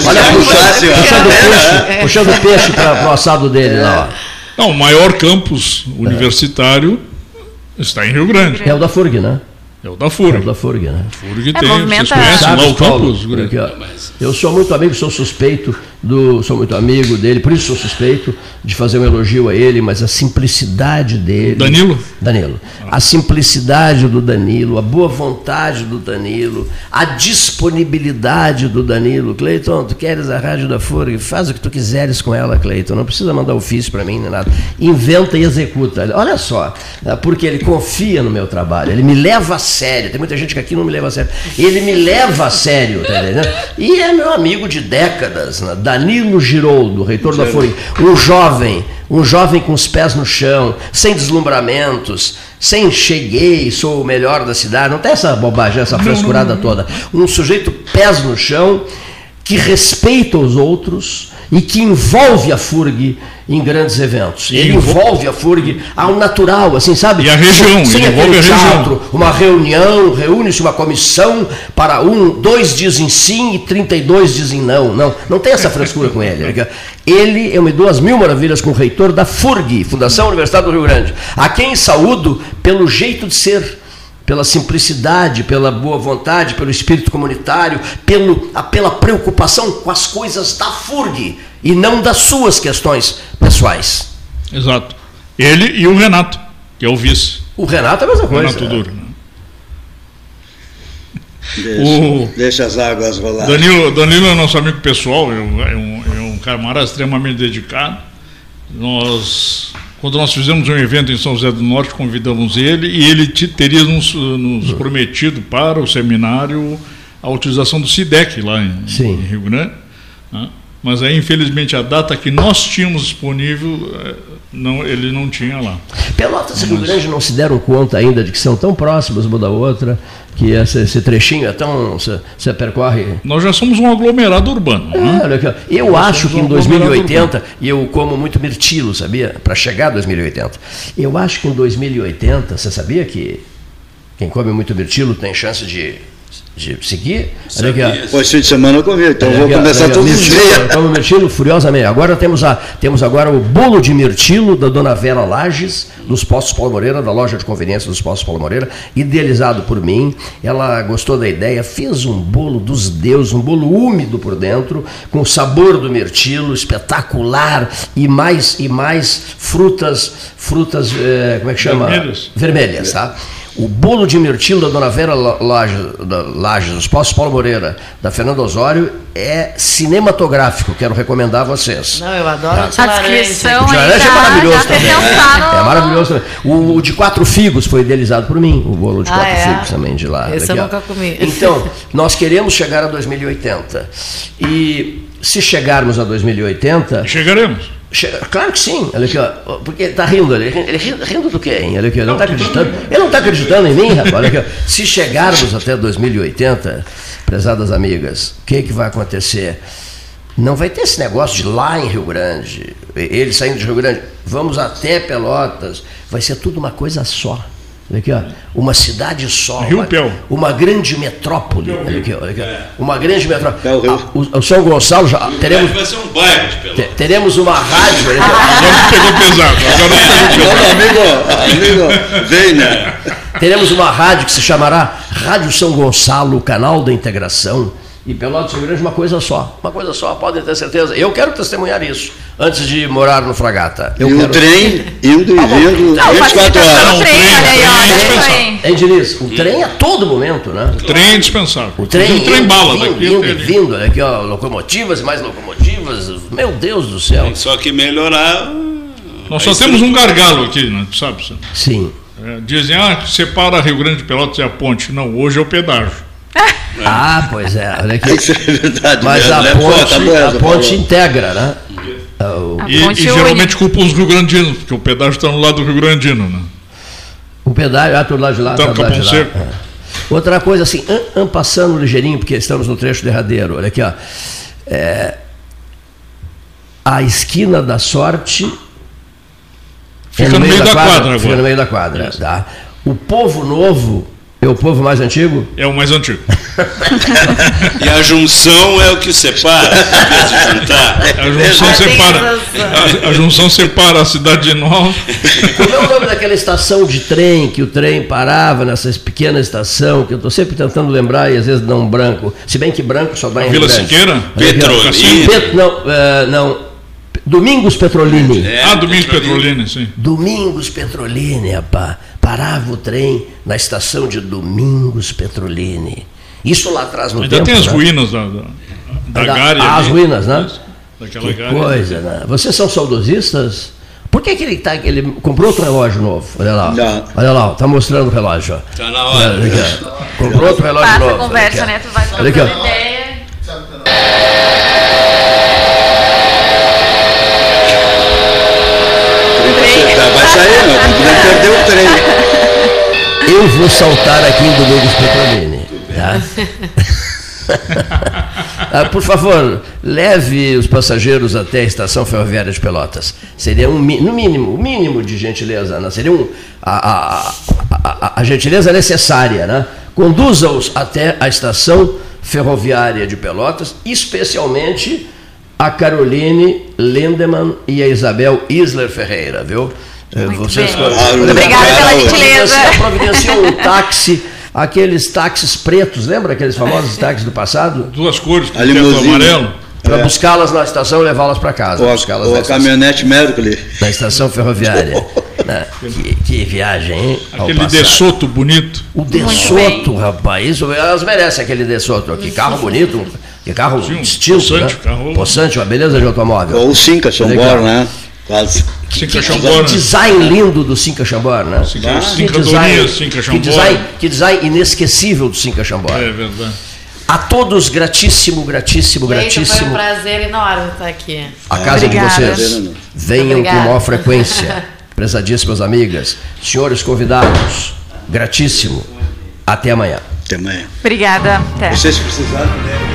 olha, puxando peixe, puxando peixe para o assado dele lá. Não, o maior campus universitário Está em Rio Grande. É o da FURG, né? É o da FURG. É o da FURG, né? FURG é, tem, movimenta... vocês conhecem lá o campus? Aqui, ó, eu sou muito amigo, sou suspeito do, sou muito amigo dele, por isso sou suspeito de fazer um elogio a ele, mas a simplicidade dele. Danilo? Danilo. A simplicidade do Danilo, a boa vontade do Danilo, a disponibilidade do Danilo. Cleiton, tu queres a rádio da FURG? Faz o que tu quiseres com ela, Cleiton. Não precisa mandar ofício para mim nem nada. Inventa e executa. Olha só, porque ele confia no meu trabalho, ele me leva a sério. Tem muita gente que aqui não me leva a sério. Ele me leva a sério, tá entendendo? E é meu amigo de décadas, né? Danilo Giroldo, reitor da FURG. Um jovem, um jovem com os pés no chão, sem deslumbramentos, sem cheguei, sou o melhor da cidade. Não tem essa bobagem, essa frescurada toda. Um sujeito pés no chão, que respeita os outros e que envolve a FURG em grandes eventos. Ele envolve a FURG ao natural, assim, sabe? E a região, sem envolve a teatro, região. Uma reunião, reúne-se uma comissão para um, dois dizem sim e 32 dizem não. Não, não tem essa frescura com ele. Ele, eu me dou as mil maravilhas com o reitor da FURG, Fundação Universidade do Rio Grande, a quem saúdo pelo jeito de ser pela simplicidade, pela boa vontade, pelo espírito comunitário, pelo, pela preocupação com as coisas da FURG e não das suas questões pessoais. Exato. Ele e o Renato, que é o vice. O Renato é a mesma coisa. Renato né? Duro. Né? Deixa, o... deixa, as águas rolar. Danilo, Danilo é nosso amigo pessoal, é um, é um, é um camarada extremamente dedicado. Nós quando nós fizemos um evento em São José do Norte, convidamos ele e ele teria nos, nos prometido para o seminário a utilização do SIDEC lá em, em Rio Grande. Né? Mas aí, infelizmente, a data que nós tínhamos disponível, eh, não, ele não tinha lá. Pelotas e Rio Grande não se deram conta ainda de que são tão próximas uma da outra, que esse, esse trechinho é tão. Você percorre. Nós já somos um aglomerado urbano. É, né? Eu Nós acho que em 2080, e eu como muito mirtilo, sabia? Para chegar a 2080. Eu acho que em 2080, você sabia que quem come muito mirtilo tem chance de de seguir. Pois fim de semana eu comi, então vou começar todos os dias. Estamos mirtilo furiosamente. Agora temos, a, temos agora o bolo de mirtilo da dona Vera Lages, dos Postos Paulo Moreira, da loja de conveniência dos Postos Paulo Moreira, idealizado por mim. Ela gostou da ideia, fez um bolo dos deuses, um bolo úmido por dentro, com o sabor do mirtilo, espetacular, e mais, e mais frutas, frutas, eh, como é que chama? Vermelhas. Vermelhas, tá? O bolo de mirtilo da Dona Vera Lages, da Lages, dos Postos Paulo Moreira, da Fernanda Osório, é cinematográfico. Quero recomendar a vocês. Não, eu adoro tá. a descrição. O laranja é maravilhoso também. É, é, maravilhoso também. O, o, de quatro figos foi idealizado por mim, o bolo de ah, quatro é? figos também de lá. Esse Daqui, eu nunca comi. Então, nós queremos chegar a 2080. E se chegarmos a 2080. Chegaremos. Claro que sim, olha aqui, ó, porque está rindo ali, ele rindo, do quê, hein? Olha aqui, não está acreditando, ele não está acreditando em mim, rapaz, olha aqui, ó. se chegarmos até 2080, prezadas amigas, o que, que vai acontecer? Não vai ter esse negócio de lá em Rio Grande, ele saindo de Rio Grande, vamos até Pelotas, vai ser tudo uma coisa só. Olha aqui, ó, uma cidade só, Rio uma, Pel. uma grande metrópole. Olha aqui, olha aqui, uma grande metrópole. Ah, o, o, São Gonçalo já teremos. Vai ser um bairro de Pelotas. Teremos uma rádio. Agora pegou pesado. Agora pegou pesado. Amigo, amigo, vem, né? Teremos uma rádio que se chamará Rádio São Gonçalo, Canal da Integração e Pelotas Rio Grande uma coisa só. Uma coisa só, podem ter certeza. Eu quero testemunhar isso antes de morar no Fragata. Eu e quero... o trem indo e vindo não, 24 horas. O trem, olha aí, ó. Hein, Diniz, o trem a todo momento, né? O trem é indispensável. O trem, o trem bala vindo, daqui. Indo e vindo, aqui, ó, locomotivas e mais locomotivas. Meu Deus do céu. Só que melhorar. Nós só temos um gargalo aqui, né? sabe? Sim. É, dizem, ah, separa Rio Grande de Pelotas e a ponte. Não, hoje é o pedágio. Ah, pois é. Olha aqui. Isso é verdade. Mas mesmo, a né? ponte, Pô, tá a ponte integra, né? O, e, e geralmente culpa os Rio Grandinos, porque o pedágio está no lado do Rio Grandino, né? O pedágio, ah, do lado de lá, Então, tá do lado de lá. Seco. É. Outra coisa assim, an, an passando ligeirinho, porque estamos no trecho derradeiro, olha aqui, ó. É, a esquina da sorte Fica no meio da quadra agora. Fica no meio da quadra, tá? O povo novo É o povo mais antigo? É o mais antigo. e a junção é o que separa, em vez de juntar. A junção separa. A, a, junção separa a cidade nova. Como é o nome daquela estação de trem que o trem parava nessa pequena estação, que eu estou sempre tentando lembrar e às vezes não branco. Se bem que branco só dá em Vila Siqueira? Petrolina. Pet, não, uh, não. Domingos Petrolini. É, ah, Domingos Petrolini, sim. Domingos Petrolini, rapaz parava o trem na estação de Domingos Petrolini. Isso lá atrás no Ainda tempo. tem as né? ruínas da, da, da Gária. Ah, as ruínas, né? Daquela que coisa, né? Vocês são saudosistas? Por que, que ele, tá, ele comprou outro relógio novo? Olha lá. Não. Olha lá, tá mostrando o relógio. Está na hora. comprou outro relógio Passa novo. conversa, né? Tu vai trocando ideia. Não perder o trem. Eu vou saltar aqui em Domingos Petrolini. Tá? ah, por favor, leve os passageiros até a estação ferroviária de Pelotas. Seria um, no mínimo, o mínimo de gentileza, né? Seria um, a, a, a, a gentileza necessária, né? Conduza-os até a estação ferroviária de Pelotas, especialmente a Caroline Lindemann e a Isabel Isler Ferreira, viu? Muito Vocês, bem. Obrigada pela gentileza. Providenciou um táxi, aqueles táxis pretos, lembra aqueles famosos táxis do passado? Duas cores, com teto amarelo. Para é. buscá-las na estação e levá-las para casa. Ou, ou a caminhonete Mercury. Na estação ferroviária. né? que, que, viagem, hein? Aquele Desoto bonito. O Desoto, rapaz. Isso, elas merecem aquele Desoto. Que carro bonito. Que carro Sim, distinto. Possante, né? carro... Possante, uma beleza de automóvel. Ou o Cinca, Chambor, né? Quase. Cinca Chambor. Que design lindo do Cinca Chambor, né? Cinca, ah, Cinca que design, Cinca. Que design, que design inesquecível do Cinca Chambor. É verdade. A todos, gratíssimo, gratíssimo, gratíssimo. Foi um prazer enorme estar aqui. A casa Obrigada. de vocês. Venham com maior frequência. Prezadíssimas amigas, senhores convidados, gratíssimo. Até amanhã. Até amanhã. Obrigada. Até. Vocês precisaram, né?